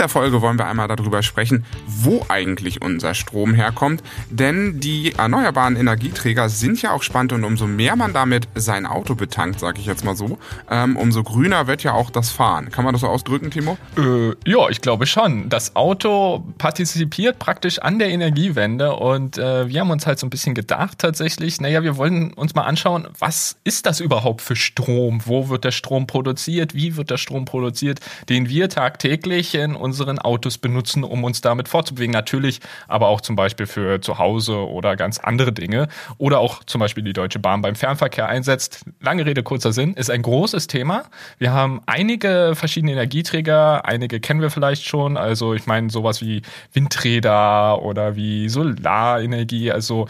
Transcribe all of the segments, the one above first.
dieser Folge wollen wir einmal darüber sprechen, wo eigentlich unser Strom herkommt. Denn die erneuerbaren Energieträger sind ja auch spannend und umso mehr man damit sein Auto betankt, sage ich jetzt mal so, ähm, umso grüner wird ja auch das Fahren. Kann man das so ausdrücken, Timo? Äh, ja, ich glaube schon. Das Auto partizipiert praktisch an der Energiewende und äh, wir haben uns halt so ein bisschen gedacht tatsächlich, naja, wir wollen uns mal anschauen, was ist das überhaupt für Strom? Wo wird der Strom produziert? Wie wird der Strom produziert, den wir tagtäglich in unseren Autos benutzen, um uns damit fortzubewegen? Natürlich, aber auch zum Beispiel für zu Hause oder ganz andere Dinge. Oder auch zum Beispiel die Deutsche Bahn beim Fernverkehr einsetzt. Lange Rede, kurzer Sinn, ist ein großes Thema. Wir haben einige verschiedene Energieträger, einige kennen wir vielleicht schon. Also ich meine sowas wie Windräder oder wie Solarenergie. Also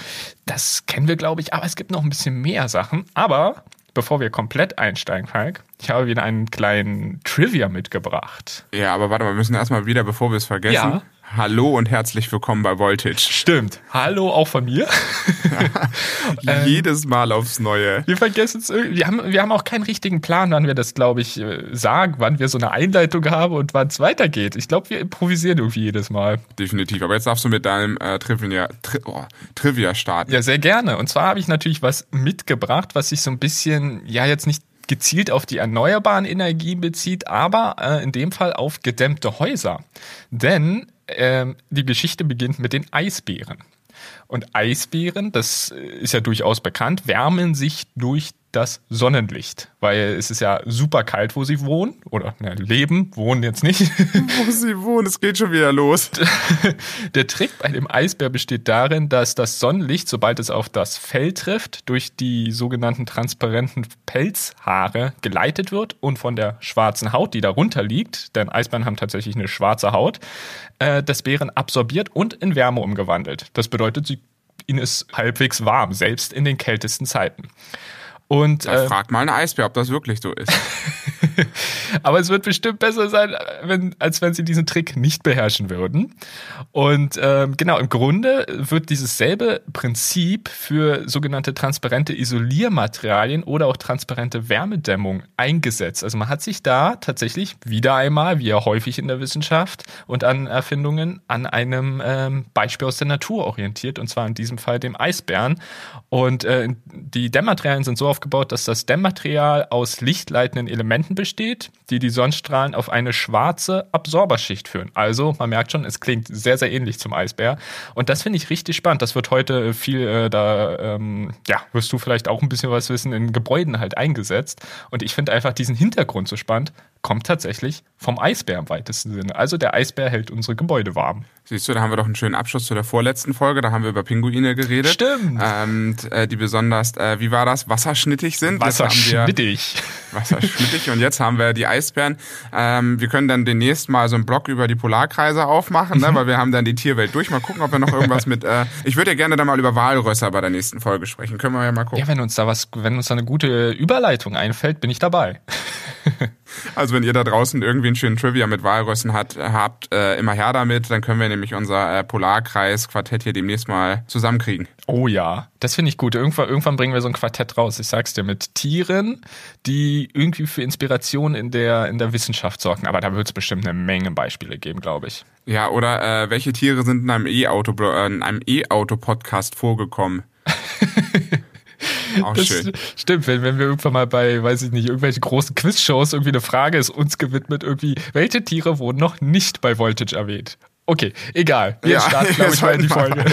das kennen wir, glaube ich, aber es gibt noch ein bisschen mehr Sachen. Aber bevor wir komplett einsteigen, Falk, ich habe wieder einen kleinen Trivia mitgebracht. Ja, aber warte mal, wir müssen erstmal wieder, bevor wir es vergessen. Ja. Hallo und herzlich willkommen bei Voltage. Stimmt. Hallo auch von mir. Jedes Mal aufs Neue. Wir vergessen es irgendwie. Wir haben, wir haben auch keinen richtigen Plan, wann wir das, glaube ich, äh, sagen, wann wir so eine Einleitung haben und wann es weitergeht. Ich glaube, wir improvisieren irgendwie jedes Mal. Definitiv. Aber jetzt darfst du mit deinem äh, Trivia, Tri oh, Trivia starten. Ja, sehr gerne. Und zwar habe ich natürlich was mitgebracht, was sich so ein bisschen, ja, jetzt nicht gezielt auf die erneuerbaren Energien bezieht, aber äh, in dem Fall auf gedämmte Häuser. Denn äh, die Geschichte beginnt mit den Eisbären. Und Eisbären, das ist ja durchaus bekannt, wärmen sich durch das Sonnenlicht, weil es ist ja super kalt, wo sie wohnen oder na, leben, wohnen jetzt nicht. wo sie wohnen, es geht schon wieder los. Der Trick bei dem Eisbär besteht darin, dass das Sonnenlicht, sobald es auf das Fell trifft, durch die sogenannten transparenten Pelzhaare geleitet wird und von der schwarzen Haut, die darunter liegt, denn Eisbären haben tatsächlich eine schwarze Haut, äh, des Bären absorbiert und in Wärme umgewandelt. Das bedeutet, sie, ihnen ist halbwegs warm, selbst in den kältesten Zeiten. Und, da äh, fragt mal eine Eisbär, ob das wirklich so ist. Aber es wird bestimmt besser sein, wenn, als wenn sie diesen Trick nicht beherrschen würden. Und ähm, genau, im Grunde wird dieses selbe Prinzip für sogenannte transparente Isoliermaterialien oder auch transparente Wärmedämmung eingesetzt. Also man hat sich da tatsächlich wieder einmal, wie ja häufig in der Wissenschaft und an Erfindungen, an einem ähm, Beispiel aus der Natur orientiert, und zwar in diesem Fall dem Eisbären. Und äh, die Dämmmaterialien sind so auf aufgebaut, dass das Dämmmaterial aus lichtleitenden Elementen besteht, die die Sonnenstrahlen auf eine schwarze Absorberschicht führen. Also, man merkt schon, es klingt sehr, sehr ähnlich zum Eisbär. Und das finde ich richtig spannend. Das wird heute viel, äh, da, ähm, ja, wirst du vielleicht auch ein bisschen was wissen, in Gebäuden halt eingesetzt. Und ich finde einfach diesen Hintergrund so spannend, kommt tatsächlich vom Eisbär im weitesten Sinne. Also der Eisbär hält unsere Gebäude warm. Siehst du, da haben wir doch einen schönen Abschluss zu der vorletzten Folge. Da haben wir über Pinguine geredet. Stimmt. Ähm, äh, die besonders, äh, wie war das, wasserschnittig sind. Wasserschnittig. Wasserschnittig. Und jetzt haben wir die Eisbären. Ähm, wir können dann demnächst mal so einen Blog über die Polarkreise aufmachen, ne? weil wir haben dann die Tierwelt durch. Mal gucken, ob wir noch irgendwas mit. Äh, ich würde ja gerne dann mal über Walrösser bei der nächsten Folge sprechen. Können wir ja mal gucken. Ja, wenn uns da was, wenn uns da eine gute Überleitung einfällt, bin ich dabei. Also wenn ihr da draußen irgendwie einen schönen Trivia mit Walrössen hat, habt, äh, immer her damit, dann können wir nämlich unser äh, Polarkreis-Quartett hier demnächst mal zusammenkriegen. Oh ja, das finde ich gut. Irgendwann, irgendwann bringen wir so ein Quartett raus, ich sag's dir, mit Tieren, die irgendwie für Inspiration in der, in der Wissenschaft sorgen. Aber da wird es bestimmt eine Menge Beispiele geben, glaube ich. Ja, oder äh, welche Tiere sind in einem E-Auto, äh, in einem E-Auto-Podcast vorgekommen? Auch das schön. Stimmt, wenn, wenn wir irgendwann mal bei, weiß ich nicht, irgendwelche großen Quizshows irgendwie eine Frage ist uns gewidmet, irgendwie, welche Tiere wurden noch nicht bei Voltage erwähnt? Okay, egal. Wir ja, starten, glaube ich, mal in die Folge.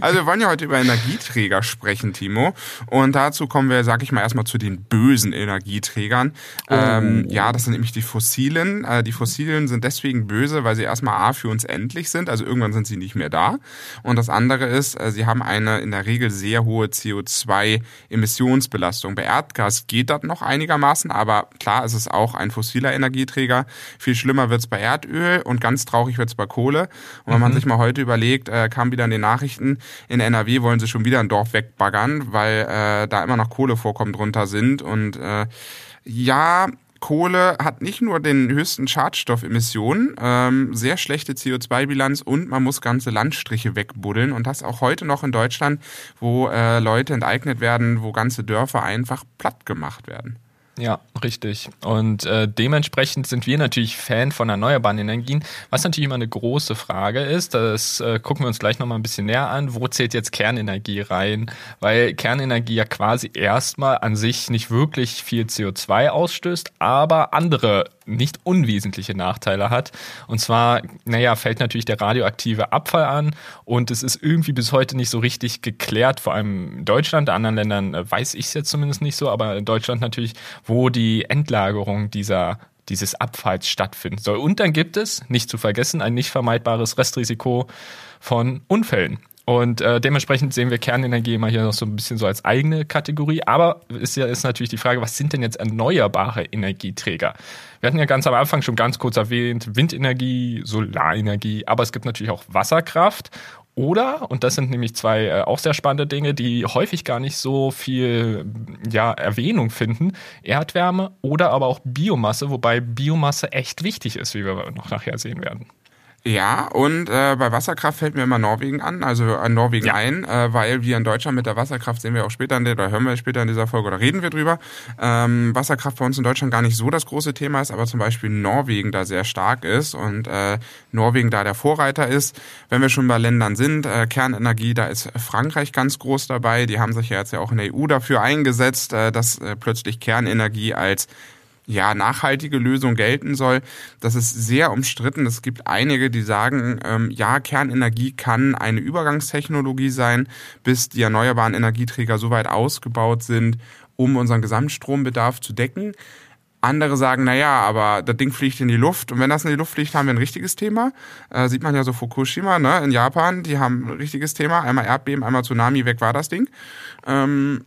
Also wir wollen ja heute über Energieträger sprechen, Timo. Und dazu kommen wir, sag ich mal, erstmal zu den bösen Energieträgern. Oh. Ähm, ja, das sind nämlich die fossilen. Äh, die fossilen sind deswegen böse, weil sie erstmal A für uns endlich sind, also irgendwann sind sie nicht mehr da. Und das andere ist, äh, sie haben eine in der Regel sehr hohe CO2-Emissionsbelastung. Bei Erdgas geht das noch einigermaßen, aber klar, es ist auch ein fossiler Energieträger. Viel schlimmer wird's bei Erdöl und ganz traurig wird's bei Kohle. Und wenn mhm. man sich mal heute überlegt, äh, kam wieder in den Nachrichten, in NRW wollen sie schon wieder ein Dorf wegbaggern, weil äh, da immer noch Kohlevorkommen drunter sind. Und äh, ja, Kohle hat nicht nur den höchsten Schadstoffemissionen, ähm, sehr schlechte CO2-Bilanz und man muss ganze Landstriche wegbuddeln und das auch heute noch in Deutschland, wo äh, Leute enteignet werden, wo ganze Dörfer einfach platt gemacht werden. Ja, richtig. Und äh, dementsprechend sind wir natürlich Fan von erneuerbaren Energien. Was natürlich immer eine große Frage ist, das äh, gucken wir uns gleich nochmal ein bisschen näher an. Wo zählt jetzt Kernenergie rein? Weil Kernenergie ja quasi erstmal an sich nicht wirklich viel CO2 ausstößt, aber andere nicht unwesentliche Nachteile hat. Und zwar, naja, fällt natürlich der radioaktive Abfall an und es ist irgendwie bis heute nicht so richtig geklärt, vor allem in Deutschland. In anderen Ländern äh, weiß ich es jetzt zumindest nicht so, aber in Deutschland natürlich, wo die Endlagerung dieser dieses Abfalls stattfinden soll. Und dann gibt es, nicht zu vergessen, ein nicht vermeidbares Restrisiko von Unfällen. Und äh, dementsprechend sehen wir Kernenergie immer hier noch so ein bisschen so als eigene Kategorie. Aber ist ja ist natürlich die Frage, was sind denn jetzt erneuerbare Energieträger? Wir hatten ja ganz am Anfang schon ganz kurz erwähnt, Windenergie, Solarenergie, aber es gibt natürlich auch Wasserkraft oder, und das sind nämlich zwei äh, auch sehr spannende Dinge, die häufig gar nicht so viel ja, Erwähnung finden, Erdwärme oder aber auch Biomasse, wobei Biomasse echt wichtig ist, wie wir noch nachher sehen werden. Ja, und äh, bei Wasserkraft fällt mir immer Norwegen an, also an Norwegen ja. ein, äh, weil wir in Deutschland mit der Wasserkraft sehen wir auch später in der, oder hören wir später in dieser Folge oder reden wir drüber. Ähm, Wasserkraft bei uns in Deutschland gar nicht so das große Thema ist, aber zum Beispiel Norwegen da sehr stark ist und äh, Norwegen da der Vorreiter ist. Wenn wir schon bei Ländern sind, äh, Kernenergie, da ist Frankreich ganz groß dabei. Die haben sich ja jetzt ja auch in der EU dafür eingesetzt, äh, dass äh, plötzlich Kernenergie als ja, nachhaltige Lösung gelten soll. Das ist sehr umstritten. Es gibt einige, die sagen, ähm, ja, Kernenergie kann eine Übergangstechnologie sein, bis die erneuerbaren Energieträger so weit ausgebaut sind, um unseren Gesamtstrombedarf zu decken. Andere sagen, na ja, aber das Ding fliegt in die Luft und wenn das in die Luft fliegt, haben wir ein richtiges Thema. Äh, sieht man ja so Fukushima, ne, in Japan, die haben ein richtiges Thema. Einmal Erdbeben, einmal Tsunami, weg war das Ding. Ähm,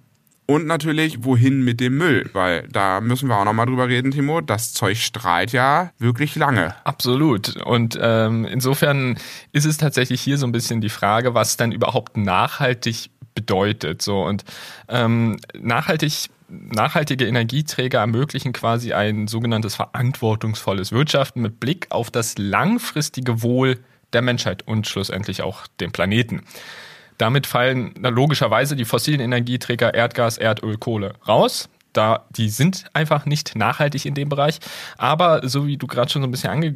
und natürlich, wohin mit dem Müll? Weil da müssen wir auch nochmal drüber reden, Timo. Das Zeug strahlt ja wirklich lange. Absolut. Und ähm, insofern ist es tatsächlich hier so ein bisschen die Frage, was dann überhaupt nachhaltig bedeutet. So und ähm, nachhaltig nachhaltige Energieträger ermöglichen quasi ein sogenanntes verantwortungsvolles Wirtschaften mit Blick auf das langfristige Wohl der Menschheit und schlussendlich auch dem Planeten. Damit fallen logischerweise die fossilen Energieträger Erdgas, Erdöl, Kohle raus. Da, die sind einfach nicht nachhaltig in dem Bereich. Aber so wie du gerade schon so ein bisschen ange,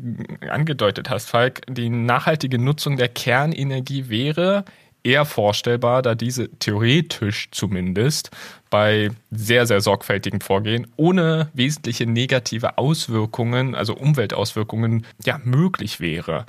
angedeutet hast, Falk, die nachhaltige Nutzung der Kernenergie wäre eher vorstellbar, da diese theoretisch zumindest bei sehr, sehr sorgfältigem Vorgehen ohne wesentliche negative Auswirkungen, also Umweltauswirkungen, ja, möglich wäre.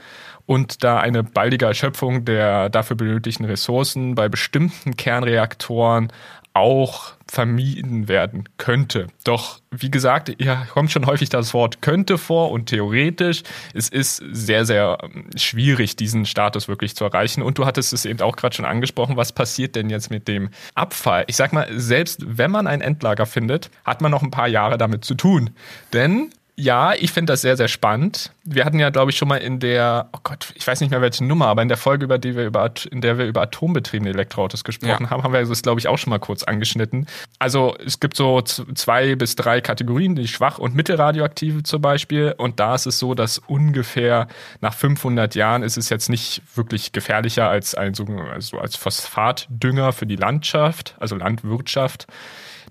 Und da eine baldige Erschöpfung der dafür benötigten Ressourcen bei bestimmten Kernreaktoren auch vermieden werden könnte. Doch wie gesagt, hier kommt schon häufig das Wort könnte vor und theoretisch. Es ist sehr, sehr ähm, schwierig, diesen Status wirklich zu erreichen. Und du hattest es eben auch gerade schon angesprochen, was passiert denn jetzt mit dem Abfall? Ich sag mal, selbst wenn man ein Endlager findet, hat man noch ein paar Jahre damit zu tun. Denn ja, ich finde das sehr, sehr spannend. Wir hatten ja, glaube ich, schon mal in der, oh Gott, ich weiß nicht mehr welche Nummer, aber in der Folge, über die wir über, in der wir über atombetriebene Elektroautos gesprochen ja. haben, haben wir das, glaube ich, auch schon mal kurz angeschnitten. Also es gibt so zwei bis drei Kategorien, die schwach- und mittelradioaktive zum Beispiel. Und da ist es so, dass ungefähr nach 500 Jahren ist es jetzt nicht wirklich gefährlicher als ein also als Phosphatdünger für die Landschaft, also Landwirtschaft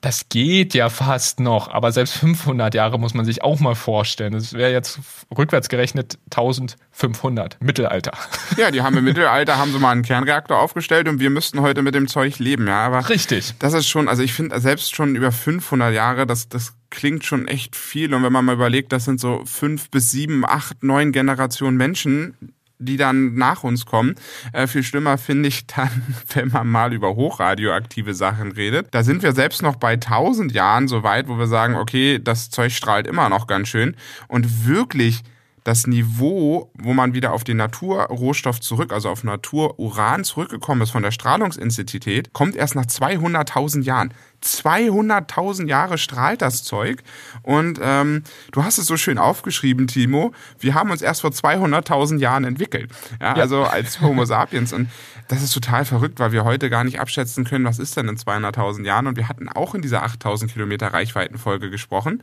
das geht ja fast noch, aber selbst 500 Jahre muss man sich auch mal vorstellen. Das wäre jetzt rückwärts gerechnet 1500, Mittelalter. Ja, die haben im Mittelalter haben sie mal einen Kernreaktor aufgestellt und wir müssten heute mit dem Zeug leben, ja, aber Richtig. Das ist schon, also ich finde selbst schon über 500 Jahre, das das klingt schon echt viel und wenn man mal überlegt, das sind so fünf bis sieben, acht, neun Generationen Menschen, die dann nach uns kommen. Äh, viel schlimmer finde ich dann, wenn man mal über hochradioaktive Sachen redet. Da sind wir selbst noch bei 1000 Jahren so weit, wo wir sagen, okay, das Zeug strahlt immer noch ganz schön. Und wirklich das Niveau, wo man wieder auf den Naturrohstoff zurück, also auf Natururan zurückgekommen ist von der Strahlungsintensität, kommt erst nach 200.000 Jahren. 200.000 Jahre strahlt das Zeug. Und ähm, du hast es so schön aufgeschrieben, Timo. Wir haben uns erst vor 200.000 Jahren entwickelt. Ja, ja. Also als Homo sapiens. Und das ist total verrückt, weil wir heute gar nicht abschätzen können, was ist denn in 200.000 Jahren. Und wir hatten auch in dieser 8.000 Kilometer Reichweitenfolge gesprochen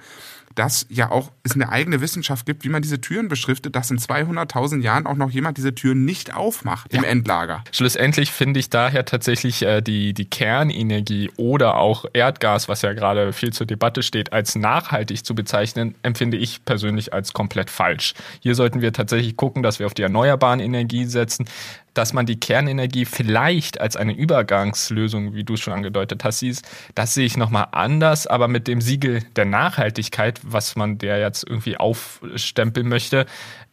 dass ja auch es eine eigene Wissenschaft gibt, wie man diese Türen beschriftet, dass in 200.000 Jahren auch noch jemand diese Türen nicht aufmacht im Endlager. Schlussendlich finde ich daher tatsächlich äh, die, die Kernenergie oder auch Erdgas, was ja gerade viel zur Debatte steht, als nachhaltig zu bezeichnen, empfinde ich persönlich als komplett falsch. Hier sollten wir tatsächlich gucken, dass wir auf die erneuerbaren Energien setzen, dass man die Kernenergie vielleicht als eine Übergangslösung, wie du schon angedeutet hast, siehst, das sehe ich nochmal anders, aber mit dem Siegel der Nachhaltigkeit, was man der jetzt irgendwie aufstempeln möchte,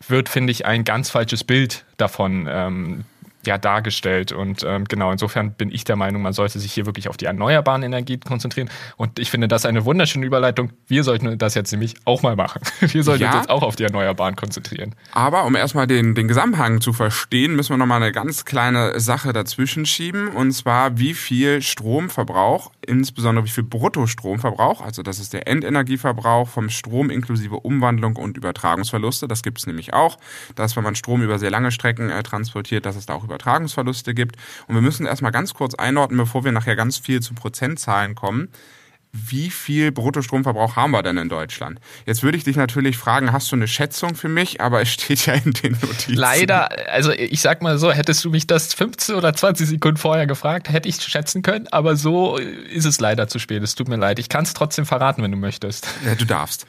wird, finde ich, ein ganz falsches Bild davon ähm, ja dargestellt. Und ähm, genau, insofern bin ich der Meinung, man sollte sich hier wirklich auf die erneuerbaren Energien konzentrieren. Und ich finde das eine wunderschöne Überleitung. Wir sollten das jetzt nämlich auch mal machen. Wir sollten ja, uns jetzt auch auf die Erneuerbaren konzentrieren. Aber um erstmal den, den Gesamthang zu verstehen, müssen wir nochmal eine ganz kleine Sache dazwischen schieben. Und zwar, wie viel Stromverbrauch, insbesondere wie viel Bruttostromverbrauch, also das ist der Endenergieverbrauch vom Strom inklusive Umwandlung und Übertragungsverluste. Das gibt es nämlich auch. Dass, wenn man Strom über sehr lange Strecken äh, transportiert, dass es da auch Übertragungsverluste gibt. Und wir müssen erstmal ganz kurz einordnen, bevor wir nachher ganz viel zu Prozentzahlen kommen wie viel Bruttostromverbrauch haben wir denn in Deutschland? Jetzt würde ich dich natürlich fragen, hast du eine Schätzung für mich? Aber es steht ja in den Notizen. Leider, also ich sag mal so, hättest du mich das 15 oder 20 Sekunden vorher gefragt, hätte ich schätzen können, aber so ist es leider zu spät. Es tut mir leid. Ich kann es trotzdem verraten, wenn du möchtest. Ja, du darfst.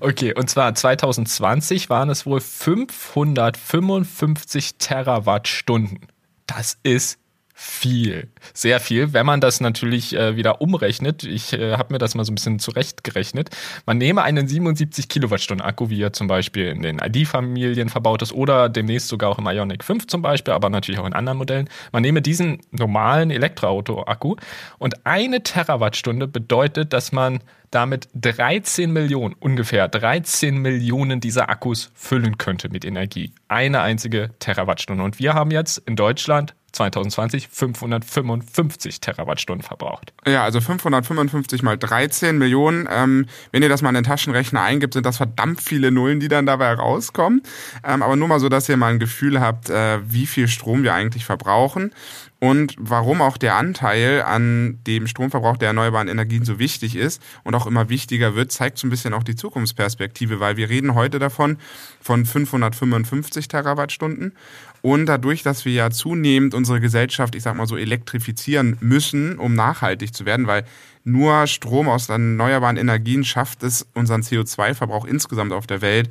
Okay, und zwar 2020 waren es wohl 555 Terawattstunden. Das ist viel, sehr viel. Wenn man das natürlich äh, wieder umrechnet, ich äh, habe mir das mal so ein bisschen zurechtgerechnet, man nehme einen 77 Kilowattstunden Akku, wie er zum Beispiel in den ID-Familien verbaut ist oder demnächst sogar auch im Ionic 5 zum Beispiel, aber natürlich auch in anderen Modellen. Man nehme diesen normalen Elektroauto-Akku und eine Terawattstunde bedeutet, dass man damit 13 Millionen, ungefähr 13 Millionen dieser Akkus füllen könnte mit Energie. Eine einzige Terawattstunde. Und wir haben jetzt in Deutschland 2020 555 Terawattstunden verbraucht. Ja, also 555 mal 13 Millionen. Ähm, wenn ihr das mal in den Taschenrechner eingibt, sind das verdammt viele Nullen, die dann dabei rauskommen. Ähm, aber nur mal so, dass ihr mal ein Gefühl habt, äh, wie viel Strom wir eigentlich verbrauchen und warum auch der Anteil an dem Stromverbrauch der erneuerbaren Energien so wichtig ist und auch immer wichtiger wird, zeigt so ein bisschen auch die Zukunftsperspektive, weil wir reden heute davon von 555 Terawattstunden und dadurch, dass wir ja zunehmend unsere Gesellschaft, ich sag mal so, elektrifizieren müssen, um nachhaltig zu werden, weil nur Strom aus erneuerbaren Energien schafft es, unseren CO2-Verbrauch insgesamt auf der Welt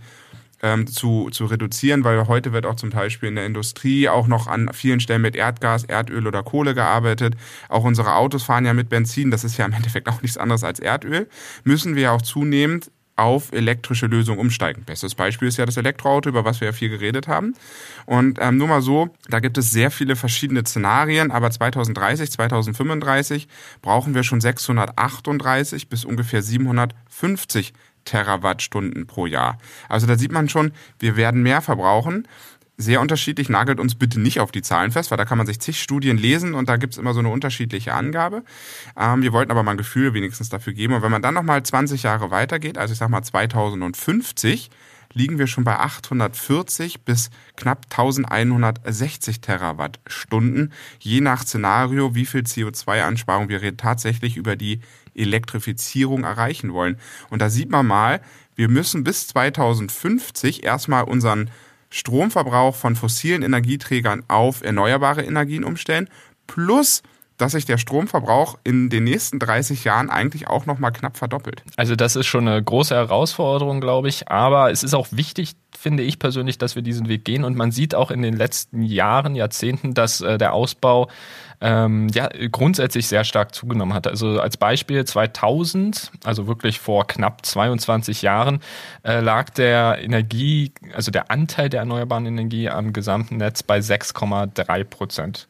ähm, zu, zu reduzieren, weil heute wird auch zum Beispiel in der Industrie auch noch an vielen Stellen mit Erdgas, Erdöl oder Kohle gearbeitet. Auch unsere Autos fahren ja mit Benzin, das ist ja im Endeffekt auch nichts anderes als Erdöl. Müssen wir auch zunehmend auf elektrische Lösungen umsteigen. Bestes Beispiel ist ja das Elektroauto, über was wir ja viel geredet haben. Und ähm, nur mal so, da gibt es sehr viele verschiedene Szenarien, aber 2030, 2035 brauchen wir schon 638 bis ungefähr 750 Terawattstunden pro Jahr. Also da sieht man schon, wir werden mehr verbrauchen. Sehr unterschiedlich, nagelt uns bitte nicht auf die Zahlen fest, weil da kann man sich zig Studien lesen und da gibt's immer so eine unterschiedliche Angabe. Ähm, wir wollten aber mal ein Gefühl wenigstens dafür geben. Und wenn man dann nochmal 20 Jahre weitergeht, also ich sag mal 2050, liegen wir schon bei 840 bis knapp 1160 Terawattstunden, je nach Szenario, wie viel CO2-Einsparung wir tatsächlich über die Elektrifizierung erreichen wollen. Und da sieht man mal, wir müssen bis 2050 erstmal unseren Stromverbrauch von fossilen Energieträgern auf erneuerbare Energien umstellen, plus dass sich der Stromverbrauch in den nächsten 30 Jahren eigentlich auch noch mal knapp verdoppelt. Also das ist schon eine große Herausforderung, glaube ich. Aber es ist auch wichtig, finde ich persönlich, dass wir diesen Weg gehen. Und man sieht auch in den letzten Jahren, Jahrzehnten, dass äh, der Ausbau ähm, ja grundsätzlich sehr stark zugenommen hat. Also als Beispiel 2000, also wirklich vor knapp 22 Jahren, äh, lag der Energie, also der Anteil der erneuerbaren Energie am gesamten Netz bei 6,3 Prozent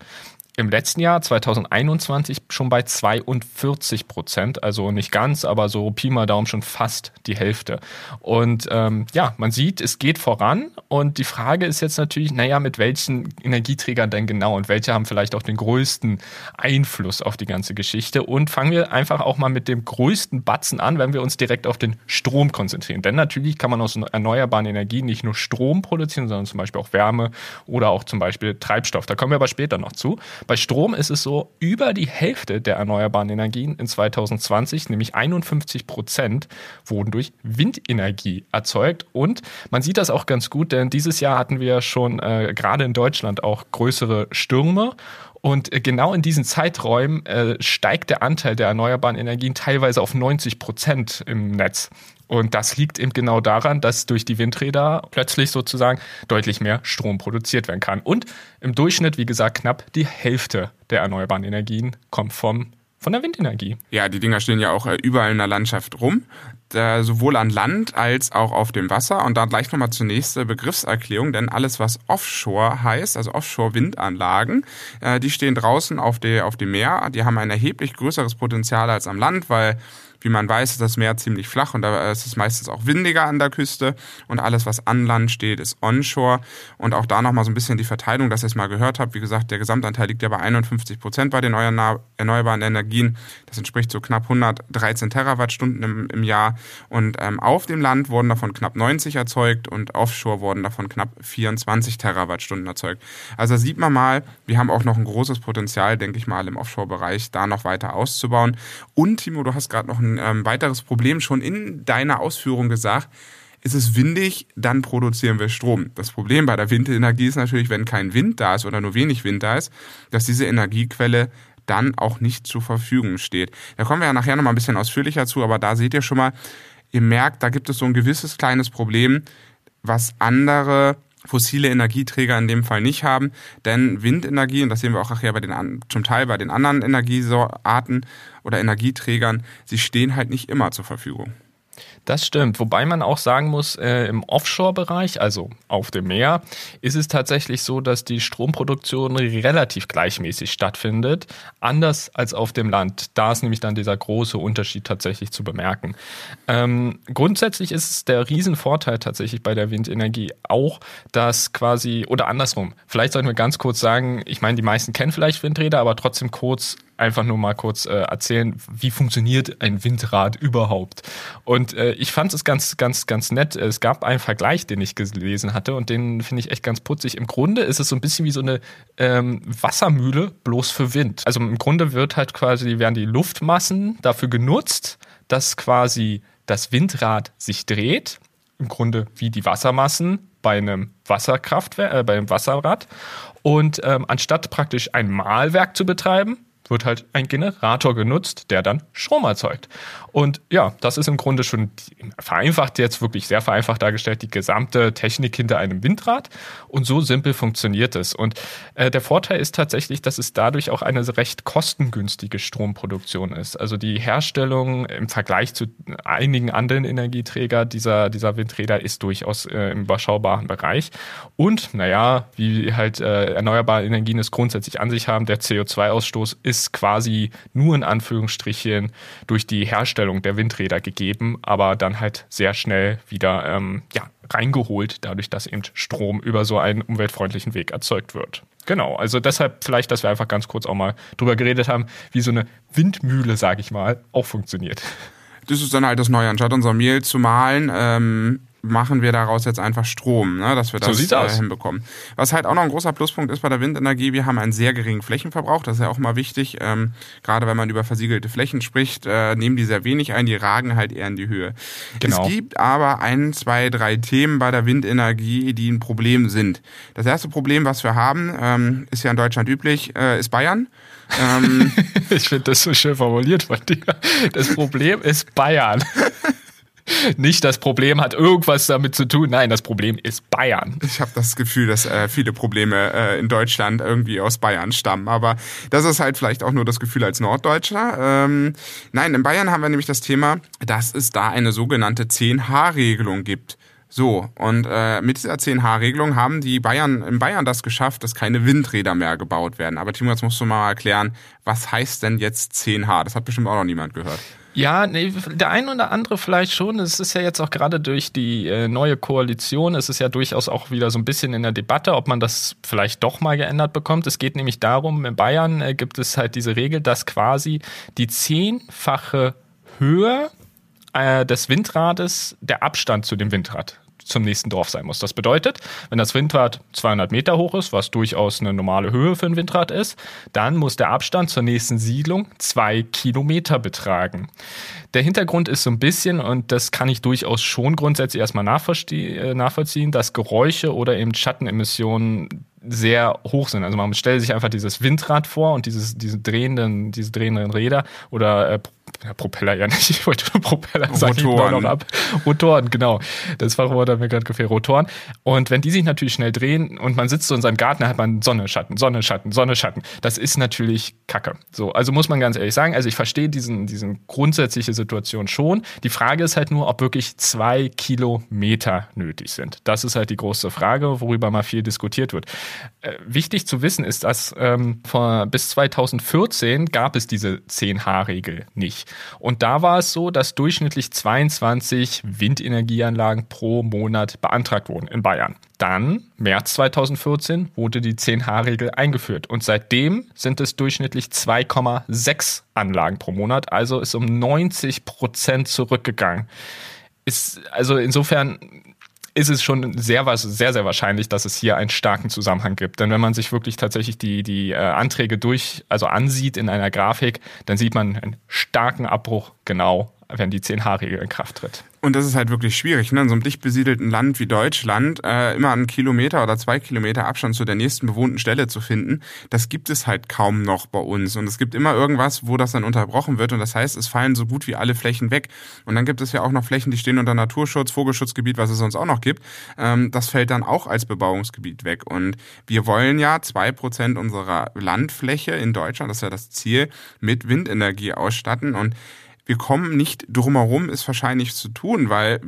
im letzten Jahr, 2021, schon bei 42 Prozent. Also nicht ganz, aber so Pi mal Daumen schon fast die Hälfte. Und ähm, ja, man sieht, es geht voran. Und die Frage ist jetzt natürlich, naja, mit welchen Energieträgern denn genau und welche haben vielleicht auch den größten Einfluss auf die ganze Geschichte. Und fangen wir einfach auch mal mit dem größten Batzen an, wenn wir uns direkt auf den Strom konzentrieren. Denn natürlich kann man aus erneuerbaren Energien nicht nur Strom produzieren, sondern zum Beispiel auch Wärme oder auch zum Beispiel Treibstoff. Da kommen wir aber später noch zu. Bei Strom ist es so, über die Hälfte der erneuerbaren Energien in 2020, nämlich 51 Prozent, wurden durch Windenergie erzeugt. Und man sieht das auch ganz gut, denn dieses Jahr hatten wir schon äh, gerade in Deutschland auch größere Stürme Und äh, genau in diesen Zeiträumen äh, steigt der Anteil der erneuerbaren Energien teilweise auf 90 Prozent im Netz. Und das liegt eben genau daran, dass durch die Windräder plötzlich sozusagen deutlich mehr Strom produziert werden kann. Und im Durchschnitt, wie gesagt, knapp die Hälfte der erneuerbaren Energien kommt vom von der Windenergie. Ja, die Dinger stehen ja auch äh, überall in der Landschaft rum, sowohl an Land als auch auf dem Wasser. Und da gleich nochmal zunächst Begriffserklärung, denn alles, was Offshore heißt, also Offshore-Windanlagen, äh, die stehen draußen auf, der, auf dem Meer. Die haben ein erheblich größeres Potenzial als am Land, weil wie man weiß, ist das Meer ziemlich flach und da ist es meistens auch windiger an der Küste und alles, was an Land steht, ist onshore. Und auch da nochmal so ein bisschen die Verteilung, dass ihr es mal gehört habt. Wie gesagt, der Gesamtanteil liegt ja bei 51 Prozent bei den erneuerbaren Energien. Das entspricht so knapp 113 Terawattstunden im, im Jahr. Und ähm, auf dem Land wurden davon knapp 90 erzeugt und offshore wurden davon knapp 24 Terawattstunden erzeugt. Also da sieht man mal, wir haben auch noch ein großes Potenzial, denke ich mal, im Offshore-Bereich da noch weiter auszubauen. Und Timo, du hast gerade noch ein ein ähm, weiteres Problem schon in deiner Ausführung gesagt. Ist es windig, dann produzieren wir Strom. Das Problem bei der Windenergie ist natürlich, wenn kein Wind da ist oder nur wenig Wind da ist, dass diese Energiequelle dann auch nicht zur Verfügung steht. Da kommen wir ja nachher nochmal ein bisschen ausführlicher zu, aber da seht ihr schon mal, ihr merkt, da gibt es so ein gewisses kleines Problem, was andere fossile Energieträger in dem Fall nicht haben, denn Windenergie, und das sehen wir auch nachher bei den, zum Teil bei den anderen Energiearten oder Energieträgern, sie stehen halt nicht immer zur Verfügung. Das stimmt, wobei man auch sagen muss, äh, im Offshore-Bereich, also auf dem Meer, ist es tatsächlich so, dass die Stromproduktion relativ gleichmäßig stattfindet, anders als auf dem Land. Da ist nämlich dann dieser große Unterschied tatsächlich zu bemerken. Ähm, grundsätzlich ist es der Riesenvorteil tatsächlich bei der Windenergie auch, dass quasi, oder andersrum, vielleicht sollten wir ganz kurz sagen, ich meine, die meisten kennen vielleicht Windräder, aber trotzdem kurz einfach nur mal kurz äh, erzählen, wie funktioniert ein Windrad überhaupt. Und äh, ich fand es ganz, ganz, ganz nett. Es gab einen Vergleich, den ich gelesen hatte und den finde ich echt ganz putzig. Im Grunde ist es so ein bisschen wie so eine ähm, Wassermühle, bloß für Wind. Also im Grunde wird halt quasi, werden die Luftmassen dafür genutzt, dass quasi das Windrad sich dreht. Im Grunde wie die Wassermassen bei einem Wasserkraftwerk, äh, bei einem Wasserrad. Und ähm, anstatt praktisch ein Mahlwerk zu betreiben, wird halt ein Generator genutzt, der dann Strom erzeugt. Und ja, das ist im Grunde schon vereinfacht, jetzt wirklich sehr vereinfacht dargestellt, die gesamte Technik hinter einem Windrad. Und so simpel funktioniert es. Und äh, der Vorteil ist tatsächlich, dass es dadurch auch eine recht kostengünstige Stromproduktion ist. Also die Herstellung im Vergleich zu einigen anderen Energieträger dieser, dieser Windräder ist durchaus äh, im überschaubaren Bereich. Und naja, wie halt äh, erneuerbare Energien es grundsätzlich an sich haben, der CO2-Ausstoß ist ist quasi nur in Anführungsstrichen durch die Herstellung der Windräder gegeben, aber dann halt sehr schnell wieder ähm, ja, reingeholt, dadurch, dass eben Strom über so einen umweltfreundlichen Weg erzeugt wird. Genau, also deshalb vielleicht, dass wir einfach ganz kurz auch mal drüber geredet haben, wie so eine Windmühle, sage ich mal, auch funktioniert. Das ist dann halt das Neue. Anstatt unser Mehl zu mahlen, ähm, machen wir daraus jetzt einfach Strom, ne, dass wir das so äh, hinbekommen. Was halt auch noch ein großer Pluspunkt ist bei der Windenergie, wir haben einen sehr geringen Flächenverbrauch, das ist ja auch mal wichtig, ähm, gerade wenn man über versiegelte Flächen spricht, äh, nehmen die sehr wenig ein, die ragen halt eher in die Höhe. Genau. Es gibt aber ein, zwei, drei Themen bei der Windenergie, die ein Problem sind. Das erste Problem, was wir haben, ähm, ist ja in Deutschland üblich, äh, ist Bayern. Ähm, ich finde das so schön formuliert von dir. Das Problem ist Bayern. nicht das Problem hat irgendwas damit zu tun. Nein, das Problem ist Bayern. Ich habe das Gefühl, dass äh, viele Probleme äh, in Deutschland irgendwie aus Bayern stammen. Aber das ist halt vielleicht auch nur das Gefühl als Norddeutscher. Ähm, nein, in Bayern haben wir nämlich das Thema, dass es da eine sogenannte 10H-Regelung gibt. So, und äh, mit dieser 10H-Regelung haben die Bayern in Bayern das geschafft, dass keine Windräder mehr gebaut werden. Aber Timo, jetzt musst du mal erklären, was heißt denn jetzt 10H? Das hat bestimmt auch noch niemand gehört. Ja, nee, der ein oder andere vielleicht schon. Es ist ja jetzt auch gerade durch die äh, neue Koalition, es ist ja durchaus auch wieder so ein bisschen in der Debatte, ob man das vielleicht doch mal geändert bekommt. Es geht nämlich darum, in Bayern äh, gibt es halt diese Regel, dass quasi die zehnfache Höhe äh, des Windrades der Abstand zu dem Windrad zum nächsten Dorf sein muss. Das bedeutet, wenn das Windrad 200 Meter hoch ist, was durchaus eine normale Höhe für ein Windrad ist, dann muss der Abstand zur nächsten Siedlung zwei Kilometer betragen. Der Hintergrund ist so ein bisschen, und das kann ich durchaus schon grundsätzlich erstmal äh, nachvollziehen, dass Geräusche oder eben Schattenemissionen sehr hoch sind. Also man stellt sich einfach dieses Windrad vor und dieses, diese drehenden, diese drehenden Räder oder äh, ja, Propeller ja nicht, ich wollte Propeller sagen, Rotoren. noch ab. Rotoren, genau. Das Fachwort hat mir gerade gefehlt, Rotoren. Und wenn die sich natürlich schnell drehen und man sitzt so in seinem Garten, dann hat man Sonne, Schatten, Sonne, Schatten, Sonne, Schatten. Das ist natürlich Kacke. So, also muss man ganz ehrlich sagen, also ich verstehe diesen, diesen grundsätzliche Situation schon. Die Frage ist halt nur, ob wirklich zwei Kilometer nötig sind. Das ist halt die große Frage, worüber mal viel diskutiert wird. Äh, wichtig zu wissen ist, dass ähm, vor, bis 2014 gab es diese 10H-Regel nicht. Und da war es so, dass durchschnittlich 22 Windenergieanlagen pro Monat beantragt wurden in Bayern. Dann, März 2014, wurde die 10H-Regel eingeführt. Und seitdem sind es durchschnittlich 2,6 Anlagen pro Monat. Also ist um 90 Prozent zurückgegangen. Ist, also insofern ist es schon sehr, sehr, sehr wahrscheinlich, dass es hier einen starken Zusammenhang gibt. Denn wenn man sich wirklich tatsächlich die, die äh, Anträge durch, also ansieht in einer Grafik, dann sieht man einen starken Abbruch genau wenn die 10H-Regel in Kraft tritt. Und das ist halt wirklich schwierig, ne? in so einem dicht besiedelten Land wie Deutschland äh, immer einen Kilometer oder zwei Kilometer Abstand zu der nächsten bewohnten Stelle zu finden. Das gibt es halt kaum noch bei uns. Und es gibt immer irgendwas, wo das dann unterbrochen wird. Und das heißt, es fallen so gut wie alle Flächen weg. Und dann gibt es ja auch noch Flächen, die stehen unter Naturschutz, Vogelschutzgebiet, was es sonst auch noch gibt. Ähm, das fällt dann auch als Bebauungsgebiet weg. Und wir wollen ja zwei Prozent unserer Landfläche in Deutschland, das ist ja das Ziel, mit Windenergie ausstatten. Und wir kommen nicht drumherum, ist wahrscheinlich zu tun, weil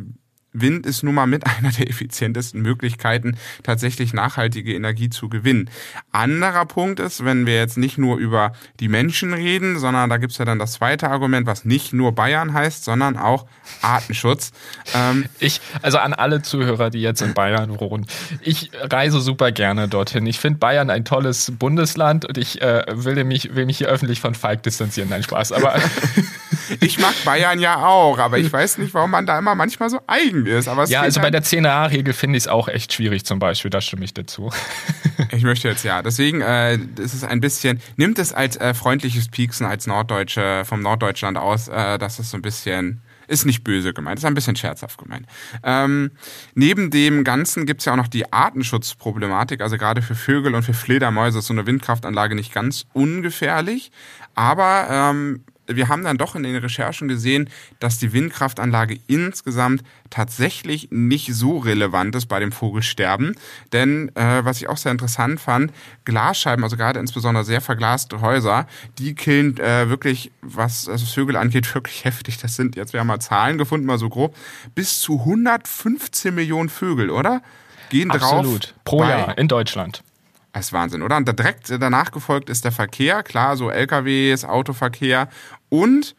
Wind ist nun mal mit einer der effizientesten Möglichkeiten, tatsächlich nachhaltige Energie zu gewinnen. Anderer Punkt ist, wenn wir jetzt nicht nur über die Menschen reden, sondern da gibt's ja dann das zweite Argument, was nicht nur Bayern heißt, sondern auch Artenschutz. Ähm ich, also an alle Zuhörer, die jetzt in Bayern wohnen, ich reise super gerne dorthin. Ich finde Bayern ein tolles Bundesland und ich äh, will, mich, will mich hier öffentlich von Falk distanzieren. Nein, Spaß, aber... ich mag Bayern ja auch, aber ich weiß nicht, warum man da immer manchmal so eigen ist. Aber ja, also bei der 10a-Regel finde ich es auch echt schwierig zum Beispiel, da stimme ich dazu. ich möchte jetzt ja. Deswegen äh, ist es ein bisschen, nimmt es als äh, freundliches Pieksen als Norddeutsche vom Norddeutschland aus, äh, dass es so ein bisschen ist nicht böse gemeint, ist ein bisschen scherzhaft gemeint. Ähm, neben dem Ganzen gibt's ja auch noch die Artenschutzproblematik, also gerade für Vögel und für Fledermäuse ist so eine Windkraftanlage nicht ganz ungefährlich. Aber ähm, wir haben dann doch in den Recherchen gesehen, dass die Windkraftanlage insgesamt tatsächlich nicht so relevant ist bei dem Vogelsterben. Denn äh, was ich auch sehr interessant fand, Glasscheiben, also gerade insbesondere sehr verglaste Häuser, die killen äh, wirklich, was also Vögel angeht, wirklich heftig. Das sind, jetzt wir haben mal Zahlen gefunden, mal so grob, bis zu 115 Millionen Vögel, oder? Gehen Absolut. drauf. Pro Jahr in Deutschland. Das ist Wahnsinn, oder? Und direkt danach gefolgt ist der Verkehr, klar, so LKWs, Autoverkehr und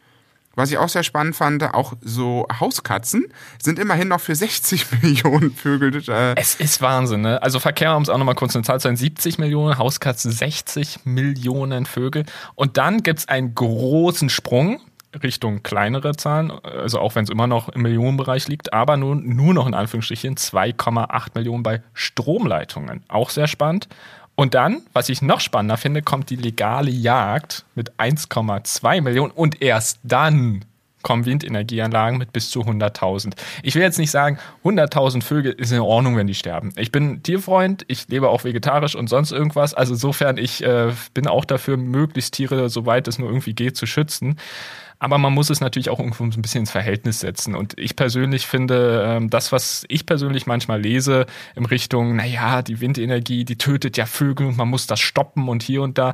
was ich auch sehr spannend fand, auch so Hauskatzen sind immerhin noch für 60 Millionen Vögel. Äh es ist Wahnsinn, ne? Also Verkehr, um es auch nochmal kurz eine Zahl zu sein, 70 Millionen, Hauskatzen 60 Millionen Vögel. Und dann gibt's einen großen Sprung Richtung kleinere Zahlen, also auch wenn es immer noch im Millionenbereich liegt, aber nun nur noch in Anführungsstrichen 2,8 Millionen bei Stromleitungen. Auch sehr spannend. Und dann, was ich noch spannender finde, kommt die legale Jagd mit 1,2 Millionen und erst dann kommen Windenergieanlagen mit bis zu 100.000. Ich will jetzt nicht sagen, 100.000 Vögel ist in Ordnung, wenn die sterben. Ich bin Tierfreund, ich lebe auch vegetarisch und sonst irgendwas. Also insofern, ich äh, bin auch dafür, möglichst Tiere, soweit es nur irgendwie geht, zu schützen. Aber man muss es natürlich auch irgendwo ein bisschen ins Verhältnis setzen. Und ich persönlich finde, ähm, das, was ich persönlich manchmal lese, in Richtung, naja, die Windenergie, die tötet ja Vögel und man muss das stoppen und hier und da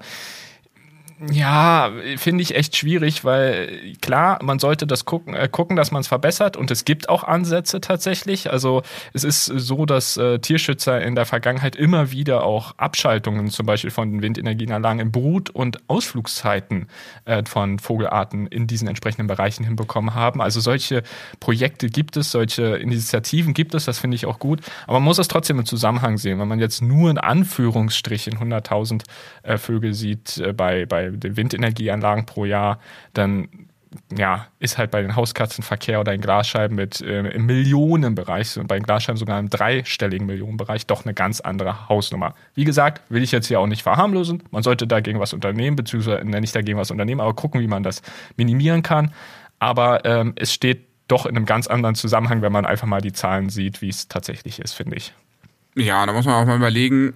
ja, finde ich echt schwierig, weil klar, man sollte das gucken, äh, gucken dass man es verbessert und es gibt auch Ansätze tatsächlich. Also es ist so, dass äh, Tierschützer in der Vergangenheit immer wieder auch Abschaltungen zum Beispiel von den Windenergieanlagen in Brut- und Ausflugszeiten äh, von Vogelarten in diesen entsprechenden Bereichen hinbekommen haben. Also solche Projekte gibt es, solche Initiativen gibt es, das finde ich auch gut. Aber man muss es trotzdem im Zusammenhang sehen. Wenn man jetzt nur in Anführungsstrichen 100.000 äh, Vögel sieht äh, bei, den Windenergieanlagen pro Jahr, dann ja, ist halt bei den Hauskatzenverkehr oder in Glasscheiben mit äh, im Millionenbereich bei den Glasscheiben sogar im dreistelligen Millionenbereich doch eine ganz andere Hausnummer. Wie gesagt, will ich jetzt hier auch nicht verharmlosen. Man sollte dagegen was unternehmen, beziehungsweise nicht dagegen was unternehmen, aber gucken, wie man das minimieren kann. Aber ähm, es steht doch in einem ganz anderen Zusammenhang, wenn man einfach mal die Zahlen sieht, wie es tatsächlich ist, finde ich. Ja, da muss man auch mal überlegen,